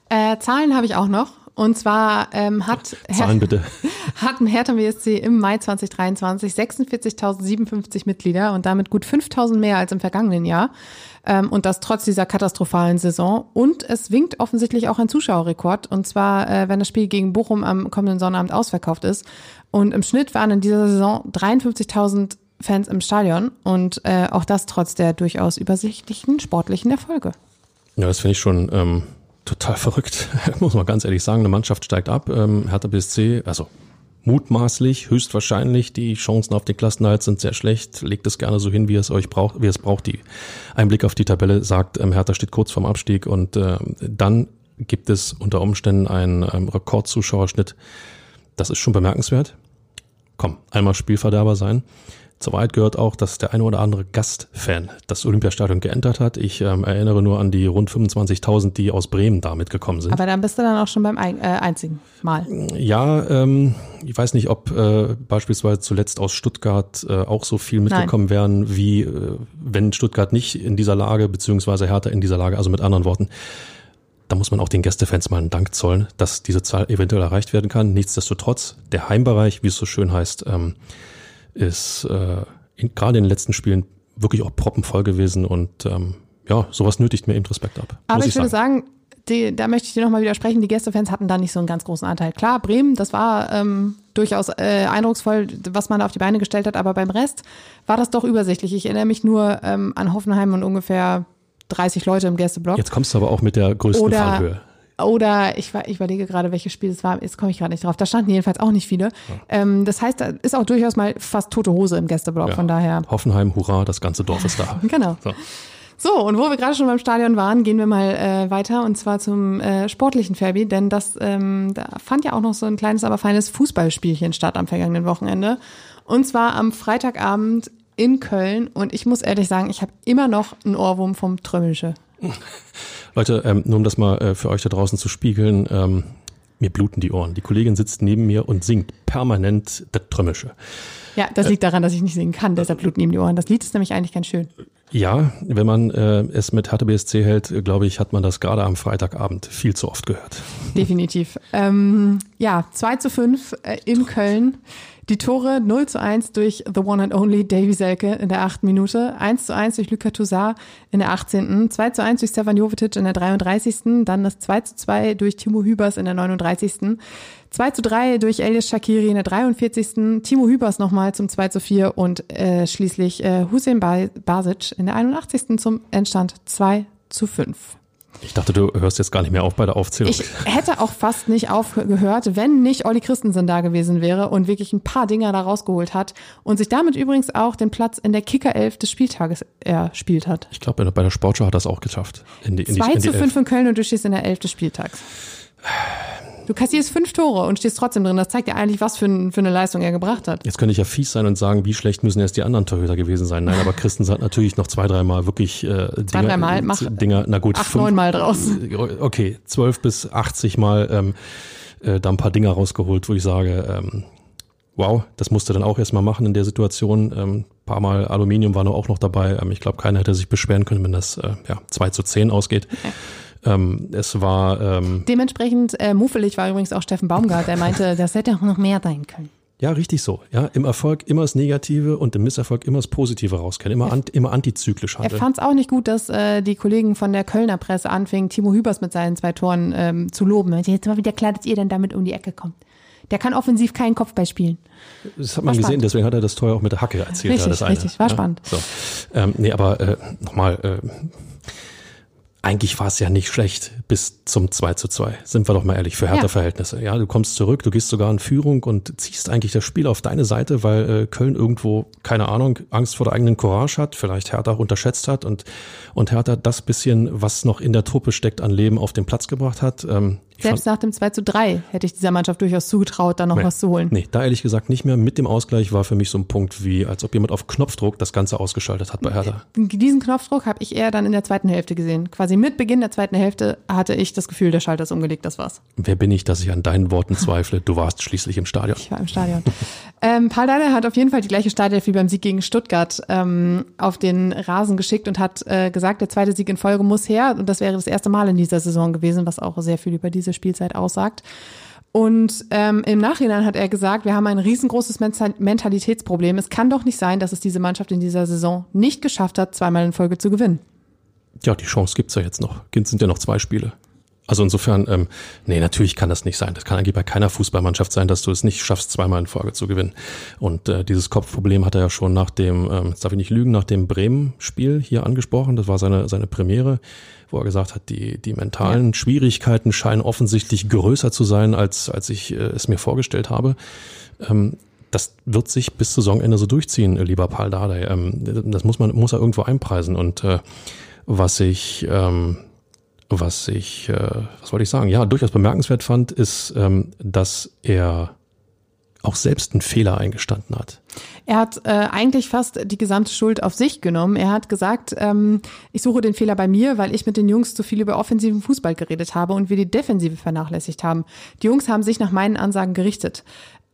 Äh, Zahlen habe ich auch noch. Und zwar ähm, hat, Zahlen bitte. hat Hertha BSC im Mai 2023 46.057 Mitglieder und damit gut 5.000 mehr als im vergangenen Jahr. Ähm, und das trotz dieser katastrophalen Saison. Und es winkt offensichtlich auch ein Zuschauerrekord. Und zwar, äh, wenn das Spiel gegen Bochum am kommenden Sonnabend ausverkauft ist. Und im Schnitt waren in dieser Saison 53.000 Fans im Stadion. Und äh, auch das trotz der durchaus übersichtlichen sportlichen Erfolge. Ja, das finde ich schon ähm, total verrückt, muss man ganz ehrlich sagen. Eine Mannschaft steigt ab, ähm, Hertha BSC, also mutmaßlich, höchstwahrscheinlich, die Chancen auf den Klassenerhalt sind sehr schlecht, legt es gerne so hin, wie es euch braucht, wie es braucht. Die Einblick auf die Tabelle sagt, ähm, Hertha steht kurz vorm Abstieg und äh, dann gibt es unter Umständen einen ähm, Rekordzuschauerschnitt. Das ist schon bemerkenswert. Komm, einmal Spielverderber sein. Zur Wahrheit gehört auch, dass der eine oder andere Gastfan das Olympiastadion geändert hat. Ich ähm, erinnere nur an die rund 25.000, die aus Bremen da mitgekommen sind. Aber dann bist du dann auch schon beim ein, äh, einzigen Mal. Ja, ähm, ich weiß nicht, ob äh, beispielsweise zuletzt aus Stuttgart äh, auch so viel mitgekommen Nein. wären, wie äh, wenn Stuttgart nicht in dieser Lage, beziehungsweise Hertha in dieser Lage, also mit anderen Worten. Da muss man auch den Gästefans mal einen Dank zollen, dass diese Zahl eventuell erreicht werden kann. Nichtsdestotrotz, der Heimbereich, wie es so schön heißt, ähm, ist äh, in, gerade in den letzten Spielen wirklich auch proppenvoll gewesen und ähm, ja, sowas nötigt mir eben Respekt ab. Aber ich, ich würde sagen, die, da möchte ich dir nochmal widersprechen, die Gästefans hatten da nicht so einen ganz großen Anteil. Klar, Bremen, das war ähm, durchaus äh, eindrucksvoll, was man da auf die Beine gestellt hat, aber beim Rest war das doch übersichtlich. Ich erinnere mich nur ähm, an Hoffenheim und ungefähr 30 Leute im Gästeblock. Jetzt kommst du aber auch mit der größten Oder, Fallhöhe. Oder ich, ich überlege gerade, welches Spiel es war. Jetzt komme ich gerade nicht drauf. Da standen jedenfalls auch nicht viele. Ja. Ähm, das heißt, da ist auch durchaus mal fast tote Hose im Gästeblock. Ja. Von daher. Hoffenheim, hurra, das ganze Dorf ist da. genau. So. So, und wo wir gerade schon beim Stadion waren, gehen wir mal äh, weiter und zwar zum äh, sportlichen Fabi, denn das ähm, da fand ja auch noch so ein kleines, aber feines Fußballspielchen statt am vergangenen Wochenende. Und zwar am Freitagabend in Köln und ich muss ehrlich sagen, ich habe immer noch einen Ohrwurm vom Trömmelsche. Leute, ähm, nur um das mal äh, für euch da draußen zu spiegeln, ähm, mir bluten die Ohren. Die Kollegin sitzt neben mir und singt permanent das Trömmische. Ja, das liegt daran, dass ich nicht singen kann, deshalb bluten ihm die Ohren. Das Lied ist nämlich eigentlich ganz schön. Ja, wenn man äh, es mit HTBSC hält, glaube ich, hat man das gerade am Freitagabend viel zu oft gehört. Definitiv. Ähm, ja, 2 zu 5 äh, in Köln. Die Tore 0 zu 1 durch The One and Only Davy Selke in der achten Minute, 1 zu 1 durch Luka Toussaint in der 18., 2 zu 1 durch Stefan Jovetic in der 33., dann das 2 zu 2 durch Timo Hübers in der 39., 2 zu 3 durch Elias Shakiri in der 43., Timo Hübers nochmal zum 2 zu 4 und äh, schließlich äh, Hussein Basic in der 81. zum Endstand 2 zu 5. Ich dachte, du hörst jetzt gar nicht mehr auf bei der Aufzählung. Ich hätte auch fast nicht aufgehört, wenn nicht Olli Christensen da gewesen wäre und wirklich ein paar Dinger da rausgeholt hat und sich damit übrigens auch den Platz in der Kicker-Elf des Spieltages erspielt hat. Ich glaube, bei der Sportschau hat er das auch geschafft. In die, in 2 die, zu 5 in Köln und du stehst in der Elf des Spieltags. Du kassierst fünf Tore und stehst trotzdem drin. Das zeigt ja eigentlich, was für, ein, für eine Leistung er gebracht hat. Jetzt könnte ich ja fies sein und sagen, wie schlecht müssen erst die anderen Torhüter gewesen sein. Nein, aber Christensen hat natürlich noch zwei, dreimal wirklich äh, Dinger, zwei, dreimal, mach Dinger, na gut, acht, neun Mal draus. Okay, zwölf bis achtzig Mal ähm, äh, da ein paar Dinger rausgeholt, wo ich sage, ähm, wow, das musste dann auch erstmal machen in der Situation. Ähm, paar Mal Aluminium war nur auch noch dabei. Ähm, ich glaube, keiner hätte sich beschweren können, wenn das äh, ja, 2 zu 10 ausgeht. Okay. Ähm, es war. Ähm, Dementsprechend äh, muffelig war übrigens auch Steffen Baumgart, der meinte, das hätte auch noch mehr sein können. Ja, richtig so. Ja, im Erfolg immer das Negative und im Misserfolg immer das Positive rauskennen, immer, an, immer antizyklisch handeln. Er fand es auch nicht gut, dass äh, die Kollegen von der Kölner Presse anfingen, Timo Hübers mit seinen zwei Toren ähm, zu loben. Jetzt mal wieder klar, dass ihr denn damit um die Ecke kommt. Der kann offensiv keinen Kopfball spielen. Das hat man war gesehen, spannend. deswegen hat er das Tor auch mit der Hacke erzählt. Richtig, das eine. richtig, war ja, spannend. So. Ähm, nee, aber äh, nochmal, äh, eigentlich war es ja nicht schlecht bis zum 2 zu 2. Sind wir doch mal ehrlich, für härter ja. Verhältnisse. Ja, du kommst zurück, du gehst sogar in Führung und ziehst eigentlich das Spiel auf deine Seite, weil äh, Köln irgendwo, keine Ahnung, Angst vor der eigenen Courage hat, vielleicht Hertha auch unterschätzt hat und, und Hertha das bisschen, was noch in der Truppe steckt, an Leben auf den Platz gebracht hat. Ähm, selbst nach dem 2 zu 3 hätte ich dieser Mannschaft durchaus zugetraut, da noch nee, was zu holen. Nee, da ehrlich gesagt nicht mehr. Mit dem Ausgleich war für mich so ein Punkt, wie als ob jemand auf Knopfdruck das Ganze ausgeschaltet hat bei Hertha. Diesen Knopfdruck habe ich eher dann in der zweiten Hälfte gesehen. Quasi mit Beginn der zweiten Hälfte hatte ich das Gefühl, der Schalter ist umgelegt, das war's. Wer bin ich, dass ich an deinen Worten zweifle? Du warst schließlich im Stadion. Ich war im Stadion. Ähm, Paul Dardai hat auf jeden Fall die gleiche Startelf wie beim Sieg gegen Stuttgart ähm, auf den Rasen geschickt und hat äh, gesagt, der zweite Sieg in Folge muss her. Und das wäre das erste Mal in dieser Saison gewesen, was auch sehr viel über diese Spielzeit aussagt. Und ähm, im Nachhinein hat er gesagt, wir haben ein riesengroßes Mentalitätsproblem. Es kann doch nicht sein, dass es diese Mannschaft in dieser Saison nicht geschafft hat, zweimal in Folge zu gewinnen. Ja, die Chance gibt's ja jetzt noch. Es sind ja noch zwei Spiele. Also insofern, ähm, nee, natürlich kann das nicht sein. Das kann eigentlich bei keiner Fußballmannschaft sein, dass du es nicht schaffst, zweimal in Folge zu gewinnen. Und äh, dieses Kopfproblem hat er ja schon nach dem, ähm, jetzt darf ich nicht lügen, nach dem Bremen-Spiel hier angesprochen. Das war seine, seine Premiere, wo er gesagt hat, die, die mentalen ja. Schwierigkeiten scheinen offensichtlich größer zu sein, als, als ich äh, es mir vorgestellt habe. Ähm, das wird sich bis Saisonende so durchziehen, lieber Paul Dardai. Ähm, das muss man, muss er irgendwo einpreisen. Und äh, was ich, ähm, was ich, äh, was wollte ich sagen? Ja, durchaus bemerkenswert fand, ist, ähm, dass er auch selbst einen Fehler eingestanden hat. Er hat äh, eigentlich fast die gesamte Schuld auf sich genommen. Er hat gesagt, ähm, ich suche den Fehler bei mir, weil ich mit den Jungs zu viel über offensiven Fußball geredet habe und wir die Defensive vernachlässigt haben. Die Jungs haben sich nach meinen Ansagen gerichtet.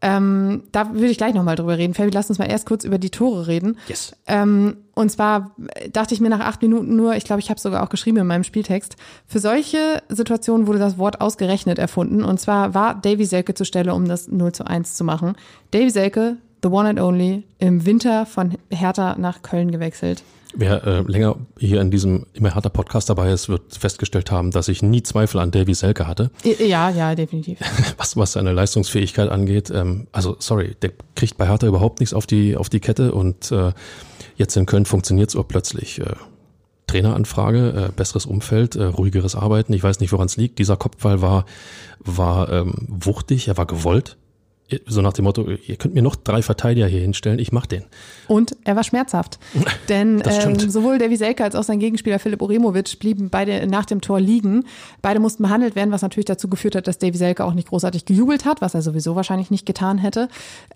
Ähm, da würde ich gleich nochmal drüber reden. Fabi, lass uns mal erst kurz über die Tore reden. Yes. Ähm, und zwar dachte ich mir nach acht Minuten nur, ich glaube, ich habe sogar auch geschrieben in meinem Spieltext, für solche Situationen wurde das Wort ausgerechnet erfunden. Und zwar war Davy Selke zur Stelle, um das 0 zu 1 zu machen. Davy Selke, the one and only, im Winter von Hertha nach Köln gewechselt. Wer äh, länger hier in diesem immer härter Podcast dabei ist, wird festgestellt haben, dass ich nie Zweifel an Davy Selke hatte. Ja, ja, definitiv. Was, was seine Leistungsfähigkeit angeht. Ähm, also, sorry, der kriegt bei Hertha überhaupt nichts auf die, auf die Kette und äh, jetzt in Köln funktioniert es plötzlich. Äh, Traineranfrage, äh, besseres Umfeld, äh, ruhigeres Arbeiten. Ich weiß nicht, woran es liegt. Dieser Kopfball war, war ähm, wuchtig, er war gewollt so nach dem Motto, ihr könnt mir noch drei Verteidiger hier hinstellen, ich mach den. Und er war schmerzhaft. Denn ähm, sowohl Davy Selke als auch sein Gegenspieler Philipp Oremovic blieben beide nach dem Tor liegen. Beide mussten behandelt werden, was natürlich dazu geführt hat, dass Davy Selke auch nicht großartig gejubelt hat, was er sowieso wahrscheinlich nicht getan hätte.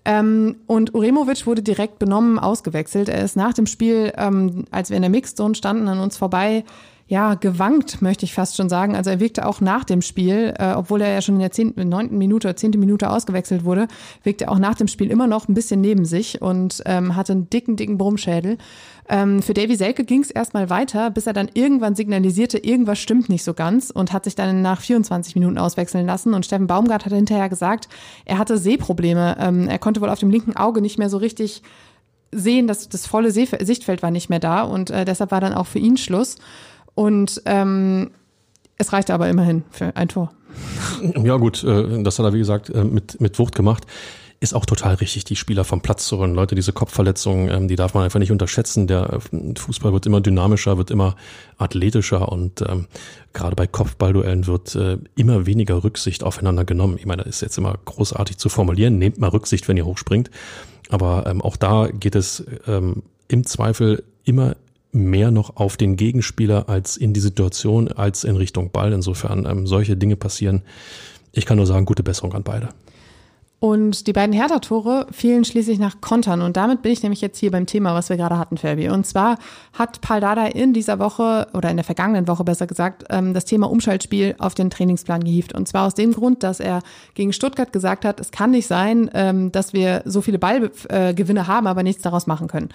Ähm, und Oremovic wurde direkt benommen ausgewechselt. Er ist nach dem Spiel, ähm, als wir in der Mixzone standen, an uns vorbei ja, gewankt, möchte ich fast schon sagen. Also er wirkte auch nach dem Spiel, äh, obwohl er ja schon in der zehnten, neunten Minute, zehnte Minute ausgewechselt wurde, wirkte er auch nach dem Spiel immer noch ein bisschen neben sich und ähm, hatte einen dicken, dicken Brummschädel. Ähm, für Davy Selke ging es erstmal weiter, bis er dann irgendwann signalisierte, irgendwas stimmt nicht so ganz und hat sich dann nach 24 Minuten auswechseln lassen. Und Steffen Baumgart hat hinterher gesagt, er hatte Sehprobleme. Ähm, er konnte wohl auf dem linken Auge nicht mehr so richtig sehen, dass das volle Sichtfeld war nicht mehr da und äh, deshalb war dann auch für ihn Schluss. Und ähm, es reichte aber immerhin für ein Tor. Ja gut, äh, das hat er wie gesagt äh, mit, mit Wucht gemacht. Ist auch total richtig, die Spieler vom Platz zu holen. Leute, diese Kopfverletzungen, ähm, die darf man einfach nicht unterschätzen. Der äh, Fußball wird immer dynamischer, wird immer athletischer und ähm, gerade bei Kopfballduellen wird äh, immer weniger Rücksicht aufeinander genommen. Ich meine, das ist jetzt immer großartig zu formulieren. Nehmt mal Rücksicht, wenn ihr hochspringt. Aber ähm, auch da geht es ähm, im Zweifel immer mehr noch auf den Gegenspieler als in die Situation, als in Richtung Ball. Insofern ähm, solche Dinge passieren. Ich kann nur sagen, gute Besserung an beide. Und die beiden Hertha-Tore fielen schließlich nach Kontern. Und damit bin ich nämlich jetzt hier beim Thema, was wir gerade hatten, Fabi. Und zwar hat Paul Dada in dieser Woche oder in der vergangenen Woche besser gesagt, ähm, das Thema Umschaltspiel auf den Trainingsplan gehievt. Und zwar aus dem Grund, dass er gegen Stuttgart gesagt hat, es kann nicht sein, ähm, dass wir so viele Ballgewinne haben, aber nichts daraus machen können.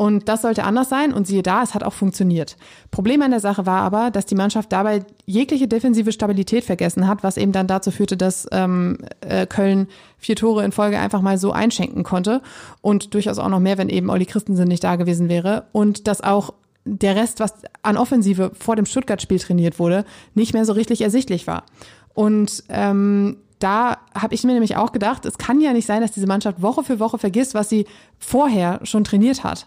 Und das sollte anders sein und siehe da, es hat auch funktioniert. Problem an der Sache war aber, dass die Mannschaft dabei jegliche defensive Stabilität vergessen hat, was eben dann dazu führte, dass ähm, äh, Köln vier Tore in Folge einfach mal so einschenken konnte und durchaus auch noch mehr, wenn eben Olli Christensen nicht da gewesen wäre und dass auch der Rest, was an Offensive vor dem Stuttgart-Spiel trainiert wurde, nicht mehr so richtig ersichtlich war. Und ähm, da habe ich mir nämlich auch gedacht, es kann ja nicht sein, dass diese Mannschaft Woche für Woche vergisst, was sie vorher schon trainiert hat.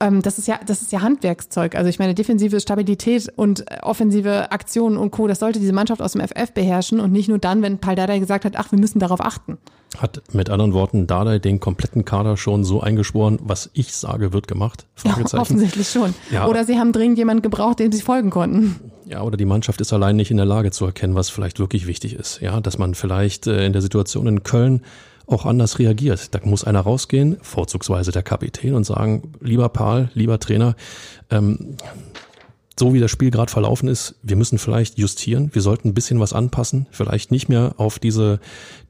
Ähm, das ist ja, das ist ja Handwerkszeug. Also ich meine, defensive Stabilität und offensive Aktionen und Co., das sollte diese Mannschaft aus dem FF beherrschen und nicht nur dann, wenn Paul Dardai gesagt hat, ach, wir müssen darauf achten. Hat mit anderen Worten Dardai den kompletten Kader schon so eingeschworen, was ich sage, wird gemacht? Ja, offensichtlich schon. Ja. Oder sie haben dringend jemanden gebraucht, dem sie folgen konnten. Ja, oder die Mannschaft ist allein nicht in der Lage zu erkennen, was vielleicht wirklich wichtig ist. Ja, dass man vielleicht äh, in der Situation in Köln auch anders reagiert. Da muss einer rausgehen, vorzugsweise der Kapitän, und sagen, lieber Paul, lieber Trainer, ähm, so wie das Spiel gerade verlaufen ist, wir müssen vielleicht justieren, wir sollten ein bisschen was anpassen, vielleicht nicht mehr auf diese,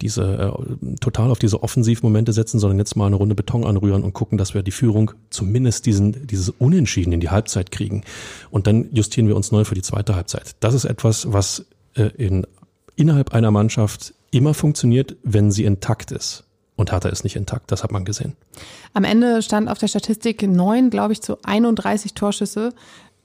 diese äh, total auf diese Offensivmomente setzen, sondern jetzt mal eine Runde Beton anrühren und gucken, dass wir die Führung zumindest diesen, dieses Unentschieden in die Halbzeit kriegen. Und dann justieren wir uns neu für die zweite Halbzeit. Das ist etwas, was äh, in, innerhalb einer Mannschaft immer funktioniert, wenn sie intakt ist. Und Hertha ist nicht intakt, das hat man gesehen. Am Ende stand auf der Statistik neun, glaube ich, zu 31 Torschüsse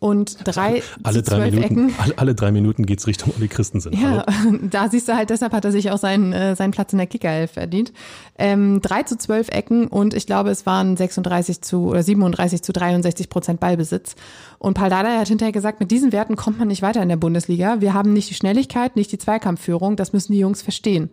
und drei alle drei Minuten, Ecken. Alle, alle, drei Minuten geht's Richtung Olli Christensen. Ja, Hallo. da siehst du halt, deshalb hat er sich auch seinen, äh, seinen Platz in der Kickerelf verdient. Ähm, drei zu zwölf Ecken und ich glaube, es waren 36 zu oder 37 zu 63 Prozent Ballbesitz. Und Paul Dardai hat hinterher gesagt, mit diesen Werten kommt man nicht weiter in der Bundesliga. Wir haben nicht die Schnelligkeit, nicht die Zweikampfführung. Das müssen die Jungs verstehen.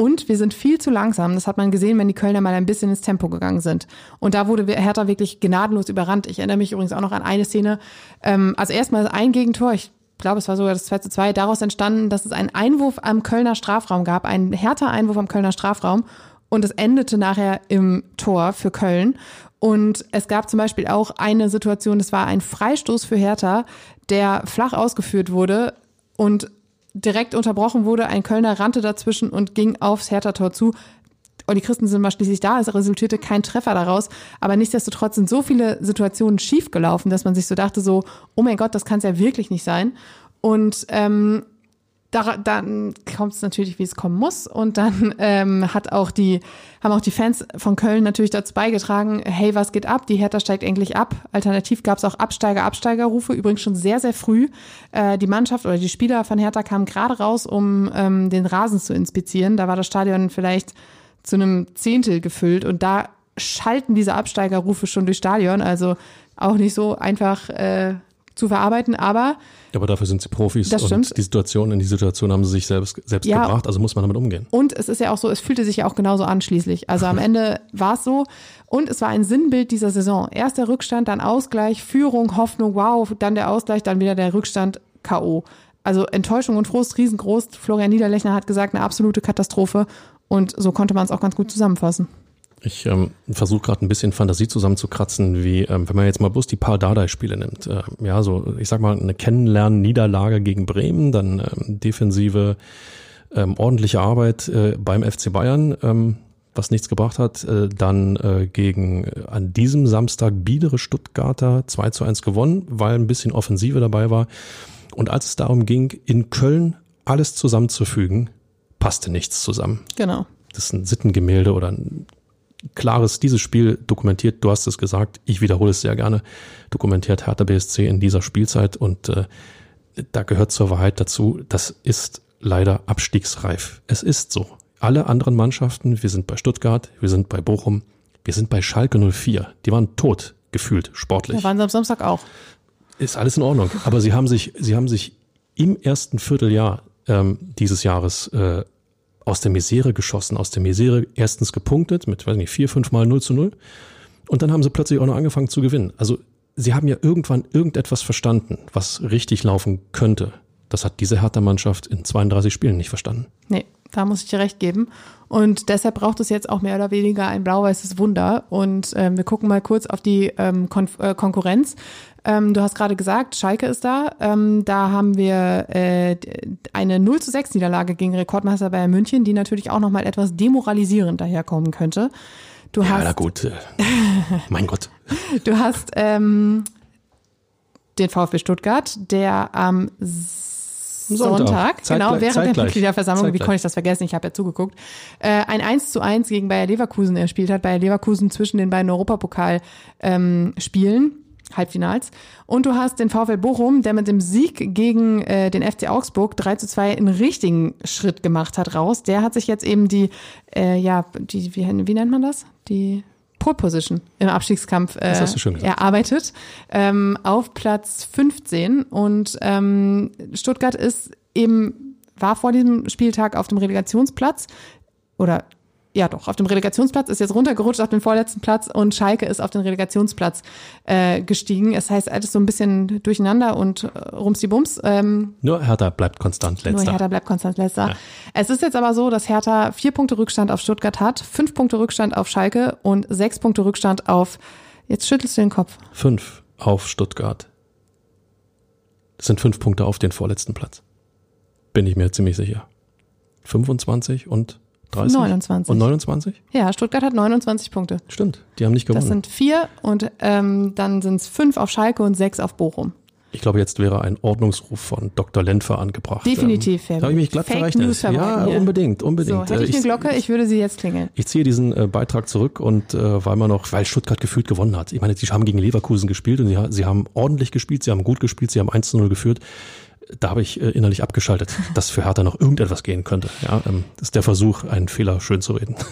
Und wir sind viel zu langsam. Das hat man gesehen, wenn die Kölner mal ein bisschen ins Tempo gegangen sind. Und da wurde Hertha wirklich gnadenlos überrannt. Ich erinnere mich übrigens auch noch an eine Szene. Ähm, also erstmal ein Gegentor. Ich glaube, es war sogar das 2 zu 2. Daraus entstanden, dass es einen Einwurf am Kölner Strafraum gab. Einen härter Einwurf am Kölner Strafraum. Und es endete nachher im Tor für Köln. Und es gab zum Beispiel auch eine Situation, das war ein Freistoß für Hertha, der flach ausgeführt wurde und direkt unterbrochen wurde. Ein Kölner rannte dazwischen und ging aufs Hertha-Tor zu. Olli Christensen war schließlich da, es resultierte kein Treffer daraus, aber nichtsdestotrotz sind so viele Situationen schiefgelaufen, dass man sich so dachte, so, oh mein Gott, das kann es ja wirklich nicht sein. Und ähm, da, dann kommt es natürlich, wie es kommen muss. Und dann ähm, hat auch die, haben auch die Fans von Köln natürlich dazu beigetragen, hey, was geht ab? Die Hertha steigt endlich ab. Alternativ gab es auch Absteiger, Absteigerrufe, übrigens schon sehr, sehr früh. Äh, die Mannschaft oder die Spieler von Hertha kamen gerade raus, um ähm, den Rasen zu inspizieren. Da war das Stadion vielleicht zu einem Zehntel gefüllt und da schalten diese Absteigerrufe schon durchs Stadion. Also auch nicht so einfach äh, zu verarbeiten, aber aber dafür sind sie Profis das stimmt. und die Situation, in die Situation haben sie sich selbst, selbst ja, gebracht, also muss man damit umgehen. Und es ist ja auch so, es fühlte sich ja auch genauso an schließlich. Also am Ende war es so und es war ein Sinnbild dieser Saison. Erst der Rückstand, dann Ausgleich, Führung, Hoffnung, wow, dann der Ausgleich, dann wieder der Rückstand, K.O. Also Enttäuschung und Frust riesengroß. Florian Niederlechner hat gesagt, eine absolute Katastrophe und so konnte man es auch ganz gut zusammenfassen. Ich ähm, versuche gerade ein bisschen Fantasie zusammenzukratzen, wie ähm, wenn man jetzt mal bloß die paar Dardai-Spiele nimmt. Äh, ja, so ich sag mal eine Kennenlernen-Niederlage gegen Bremen, dann ähm, defensive ähm, ordentliche Arbeit äh, beim FC Bayern, ähm, was nichts gebracht hat. Äh, dann äh, gegen äh, an diesem Samstag biedere Stuttgarter 2 zu 1 gewonnen, weil ein bisschen Offensive dabei war. Und als es darum ging, in Köln alles zusammenzufügen, passte nichts zusammen. Genau. Das ist ein Sittengemälde oder ein klares, dieses Spiel dokumentiert, du hast es gesagt, ich wiederhole es sehr gerne, dokumentiert Hertha BSC in dieser Spielzeit und äh, da gehört zur Wahrheit dazu, das ist leider abstiegsreif. Es ist so. Alle anderen Mannschaften, wir sind bei Stuttgart, wir sind bei Bochum, wir sind bei Schalke 04, die waren tot, gefühlt, sportlich. Ja, waren sie am Samstag auch. Ist alles in Ordnung. Aber sie haben sich, sie haben sich im ersten Vierteljahr ähm, dieses Jahres äh, aus der Misere geschossen, aus der Misere erstens gepunktet mit, weiß nicht, vier, fünf Mal 0 zu 0. Und dann haben sie plötzlich auch noch angefangen zu gewinnen. Also sie haben ja irgendwann irgendetwas verstanden, was richtig laufen könnte. Das hat diese Hertha-Mannschaft in 32 Spielen nicht verstanden. Nee, da muss ich dir recht geben. Und deshalb braucht es jetzt auch mehr oder weniger ein blau-weißes Wunder. Und ähm, wir gucken mal kurz auf die ähm, Kon äh, Konkurrenz. Ähm, du hast gerade gesagt, Schalke ist da. Ähm, da haben wir äh, eine 0 zu 6 Niederlage gegen Rekordmeister Bayern München, die natürlich auch nochmal etwas demoralisierend daherkommen könnte. Du ja, hast, na gut. Mein Gott. Du hast ähm, den VfB Stuttgart, der am Sonntag, Sonntag genau, während zeitgleich. der Mitgliederversammlung, zeitgleich. wie konnte ich das vergessen, ich habe ja zugeguckt, äh, ein 1 zu 1 gegen Bayer Leverkusen erspielt hat. Bayer Leverkusen zwischen den beiden Europapokal ähm. Halbfinals. Und du hast den VfL Bochum, der mit dem Sieg gegen äh, den FC Augsburg 3 zu 2 einen richtigen Schritt gemacht hat raus. Der hat sich jetzt eben die, äh, ja, die, wie, wie nennt man das? Die Pole Position im Abstiegskampf äh, erarbeitet ähm, auf Platz 15 und ähm, Stuttgart ist eben war vor diesem Spieltag auf dem Relegationsplatz oder ja doch, auf dem Relegationsplatz, ist jetzt runtergerutscht auf den vorletzten Platz und Schalke ist auf den Relegationsplatz äh, gestiegen. Es heißt alles so ein bisschen durcheinander und äh, rumsdi-bums. Ähm, nur Hertha bleibt konstant letzter. Nur Hertha bleibt konstant letzter. Ja. Es ist jetzt aber so, dass Hertha vier Punkte Rückstand auf Stuttgart hat, fünf Punkte Rückstand auf Schalke und sechs Punkte Rückstand auf, jetzt schüttelst du den Kopf. Fünf auf Stuttgart. Das sind fünf Punkte auf den vorletzten Platz. Bin ich mir ziemlich sicher. 25 und 30? 29. Und 29? Ja, Stuttgart hat 29 Punkte. Stimmt, die haben nicht gewonnen. Das sind vier und ähm, dann sind es fünf auf Schalke und sechs auf Bochum. Ich glaube, jetzt wäre ein Ordnungsruf von Dr. Lenfer angebracht. Definitiv, ähm, Habe ich mich glatt Fake verrechnet. News ja, hier. unbedingt, unbedingt. So, hätte ich Äh, eine Glocke, ich würde sie jetzt klingeln. Ich ziehe diesen äh, Beitrag zurück und äh, weil man noch, weil Stuttgart gefühlt gewonnen hat. Ich meine, sie haben gegen Leverkusen gespielt und sie, sie haben ordentlich gespielt, sie haben gut gespielt, sie haben 1 zu 0 geführt. Da habe ich äh, innerlich abgeschaltet, dass für Hertha noch irgendetwas gehen könnte. Ja, ähm, das ist der Versuch, einen Fehler schön zu reden.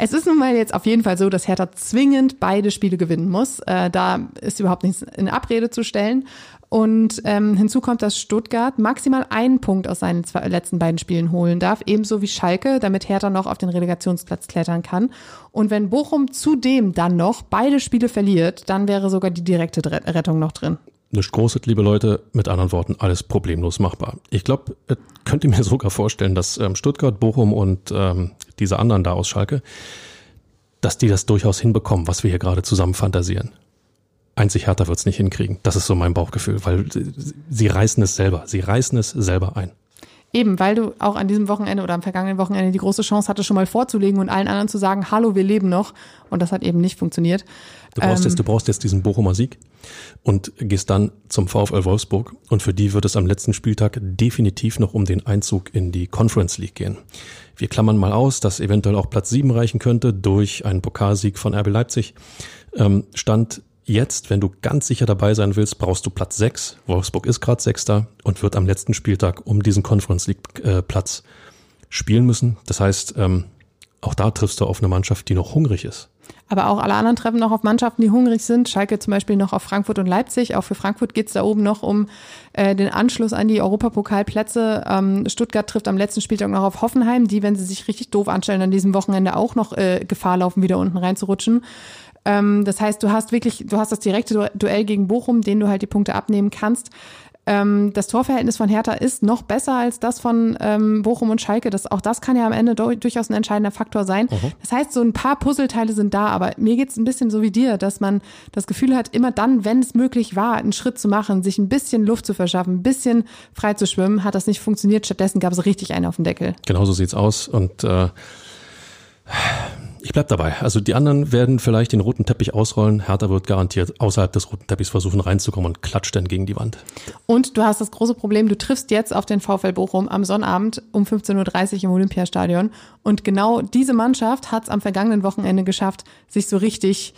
Es ist nun mal jetzt auf jeden Fall so, dass Hertha zwingend beide Spiele gewinnen muss. Äh, da ist überhaupt nichts in Abrede zu stellen. Und ähm, hinzu kommt, dass Stuttgart maximal einen Punkt aus seinen zwei, letzten beiden Spielen holen darf, ebenso wie Schalke, damit Hertha noch auf den Relegationsplatz klettern kann. Und wenn Bochum zudem dann noch beide Spiele verliert, dann wäre sogar die direkte Rettung noch drin. Nicht großes, liebe Leute, mit anderen Worten, alles problemlos machbar. Ich glaube, äh, könnt ihr mir sogar vorstellen, dass ähm, Stuttgart, Bochum und ähm, diese anderen da aus Schalke, dass die das durchaus hinbekommen, was wir hier gerade zusammen fantasieren. Einzig Hertha wird's nicht hinkriegen. Das ist so mein Bauchgefühl, weil sie, sie reißen es selber. Sie reißen es selber ein. Eben, weil du auch an diesem Wochenende oder am vergangenen Wochenende die große Chance hattest, schon mal vorzulegen und allen anderen zu sagen, hallo, wir leben noch. Und das hat eben nicht funktioniert. Du brauchst, Ähm. jetzt, du brauchst jetzt diesen Bochumer Sieg und gehst dann zum VfL Wolfsburg. Und für die wird es am letzten Spieltag definitiv noch um den Einzug in die Conference League gehen. Wir klammern mal aus, dass eventuell auch Platz 7 reichen könnte durch einen Pokalsieg von RB Leipzig. Ähm, Stand jetzt, wenn du ganz sicher dabei sein willst, brauchst du Platz 6. Wolfsburg ist gerade Sechster und wird am letzten Spieltag um diesen Conference League äh, Platz spielen müssen. Das heißt, ähm, auch da triffst du auf eine Mannschaft, die noch hungrig ist. Aber auch alle anderen treffen noch auf Mannschaften, die hungrig sind. Schalke zum Beispiel noch auf Frankfurt und Leipzig. Auch für Frankfurt geht's da oben noch um äh, den Anschluss an die Europapokalplätze. Ähm, Stuttgart trifft am letzten Spieltag noch auf Hoffenheim, die, wenn sie sich richtig doof anstellen, an diesem Wochenende auch noch äh, Gefahr laufen, wieder unten reinzurutschen. Ähm, das heißt, du hast wirklich, du hast das direkte Du- Duell gegen Bochum, den du halt die Punkte abnehmen kannst. Ähm, das Torverhältnis von Hertha ist noch besser als das von ähm, Bochum und Schalke. Das, auch das kann ja am Ende durchaus ein entscheidender Faktor sein. Das heißt, so ein paar Puzzleteile sind da, aber mir geht's ein bisschen so wie dir, dass man das Gefühl hat, immer dann, wenn es möglich war, einen Schritt zu machen, sich ein bisschen Luft zu verschaffen, ein bisschen frei zu schwimmen, hat das nicht funktioniert. Stattdessen gab es richtig einen auf den Deckel. Genauso sieht's aus und äh, ich bleib dabei. Also die anderen werden vielleicht den roten Teppich ausrollen. Hertha wird garantiert außerhalb des roten Teppichs versuchen reinzukommen und klatscht dann gegen die Wand. Und du hast das große Problem, du triffst jetzt auf den VfL Bochum am Sonnabend um 15.30 Uhr im Olympiastadion. Und genau diese Mannschaft hat es am vergangenen Wochenende geschafft, sich so richtig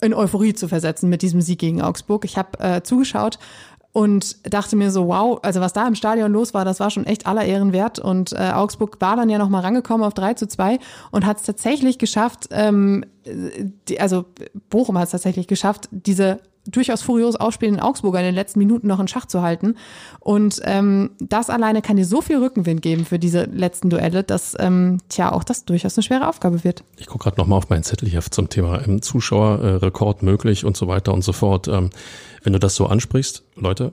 in Euphorie zu versetzen mit diesem Sieg gegen Augsburg. Ich habe äh, zugeschaut und dachte mir so, wow, also was da im Stadion los war, das war schon echt aller Ehren wert. Und äh, Augsburg war dann ja noch mal rangekommen auf 3 zu 2 und hat es tatsächlich geschafft, ähm, die, also Bochum hat es tatsächlich geschafft, diese durchaus furios ausspielenden Augsburger in den letzten Minuten noch in Schach zu halten. Und ähm, das alleine kann dir so viel Rückenwind geben für diese letzten Duelle, dass ähm, tja auch das durchaus eine schwere Aufgabe wird. Ich gucke gerade nochmal auf meinen Zettel hier zum Thema ähm, Zuschauerrekord möglich und so weiter und so fort. Ähm, wenn du das so ansprichst, Leute,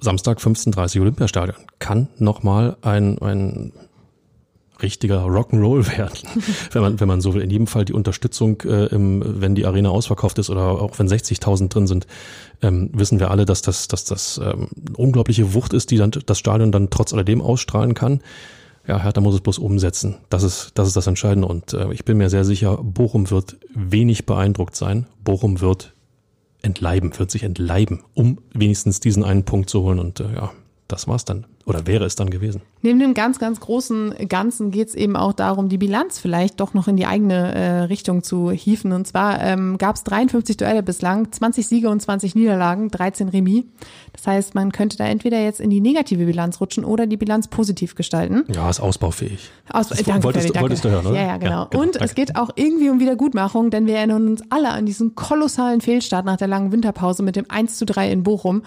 Samstag 15.30 Uhr Olympiastadion kann nochmal ein, ein richtiger Rock'n'Roll werden, wenn man, wenn man so will. In jedem Fall die Unterstützung, äh, im, wenn die Arena ausverkauft ist oder auch wenn 60.000 drin sind, ähm, wissen wir alle, dass das, dass das ähm, eine unglaubliche Wucht ist, die dann das Stadion dann trotz alledem ausstrahlen kann. Ja, Hertha muss es bloß umsetzen. Das ist, das ist das Entscheidende. Und äh, ich bin mir sehr sicher, Bochum wird wenig beeindruckt sein. Bochum wird entleiben, wird sich entleiben, um wenigstens diesen einen Punkt zu holen. Und äh, ja, das war's dann. Oder wäre es dann gewesen. Neben dem ganz, ganz großen Ganzen geht es eben auch darum, die Bilanz vielleicht doch noch in die eigene äh, Richtung zu hieven. Und zwar ähm, gab es 53 Duelle bislang, 20 Siege und 20 Niederlagen, 13 Remis. Das heißt, man könnte da entweder jetzt in die negative Bilanz rutschen oder die Bilanz positiv gestalten. Ja, ist ausbaufähig. Aus, Das danke, wolltest, danke. wolltest du hören, oder? Ja, ja, genau. genau, und es danke. geht auch irgendwie um Wiedergutmachung, denn wir erinnern uns alle an diesen kolossalen Fehlstart nach der langen Winterpause mit dem 1 zu 3 in Bochum,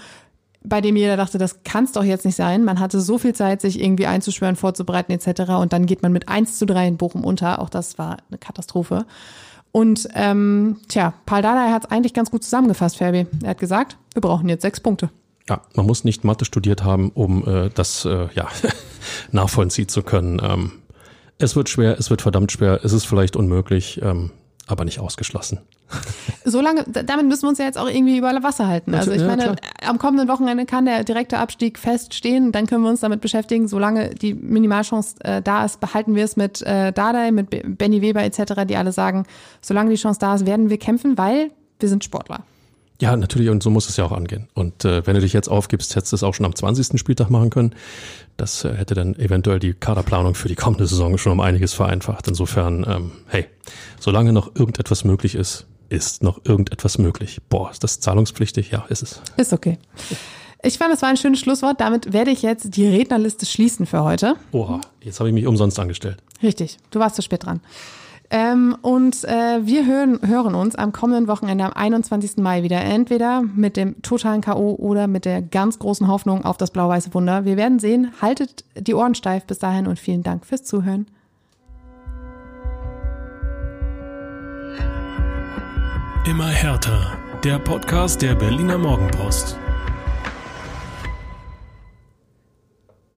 bei dem jeder dachte, das kann's doch jetzt nicht sein. Man hatte so viel Zeit, sich irgendwie einzuschwören, vorzubereiten etc. Und dann geht man mit 1 zu 3 in Bochum unter. Auch das war eine Katastrophe. Und ähm, tja, Paul Dardai hat es eigentlich ganz gut zusammengefasst, Ferbi. Er hat gesagt, wir brauchen jetzt sechs Punkte. Ja, man muss nicht Mathe studiert haben, um äh, das äh, ja, nachvollziehen zu können. Ähm, es wird schwer, es wird verdammt schwer, es ist vielleicht unmöglich, ähm, aber nicht ausgeschlossen. solange, damit müssen wir uns ja jetzt auch irgendwie über Wasser halten. Also ich Ja, meine, klar. am kommenden Wochenende kann der direkte Abstieg feststehen, dann können wir uns damit beschäftigen. Solange die Minimalchance äh, da ist, behalten wir es mit äh, Dardai, mit Be- Benny Weber etc., die alle sagen, solange die Chance da ist, werden wir kämpfen, weil wir sind Sportler. Ja, natürlich, und so muss es ja auch angehen. Und äh, wenn du dich jetzt aufgibst, hättest du es auch schon am 20. Spieltag machen können. Das äh, hätte dann eventuell die Kaderplanung für die kommende Saison schon um einiges vereinfacht. Insofern, ähm, hey, solange noch irgendetwas möglich ist, ist noch irgendetwas möglich. Boah, ist das zahlungspflichtig? Ja, ist es. Ist okay. Ich fand, das war ein schönes Schlusswort. Damit werde ich jetzt die Rednerliste schließen für heute. Oha, jetzt habe ich mich umsonst angestellt. Richtig, du warst zu spät dran. Ähm, und äh, wir hören, hören uns am kommenden Wochenende am 21. Mai wieder. Entweder mit dem totalen K.O. oder mit der ganz großen Hoffnung auf das blau-weiße Wunder. Wir werden sehen. Haltet die Ohren steif bis dahin und vielen Dank fürs Zuhören. Immer härter. Der Podcast der Berliner Morgenpost.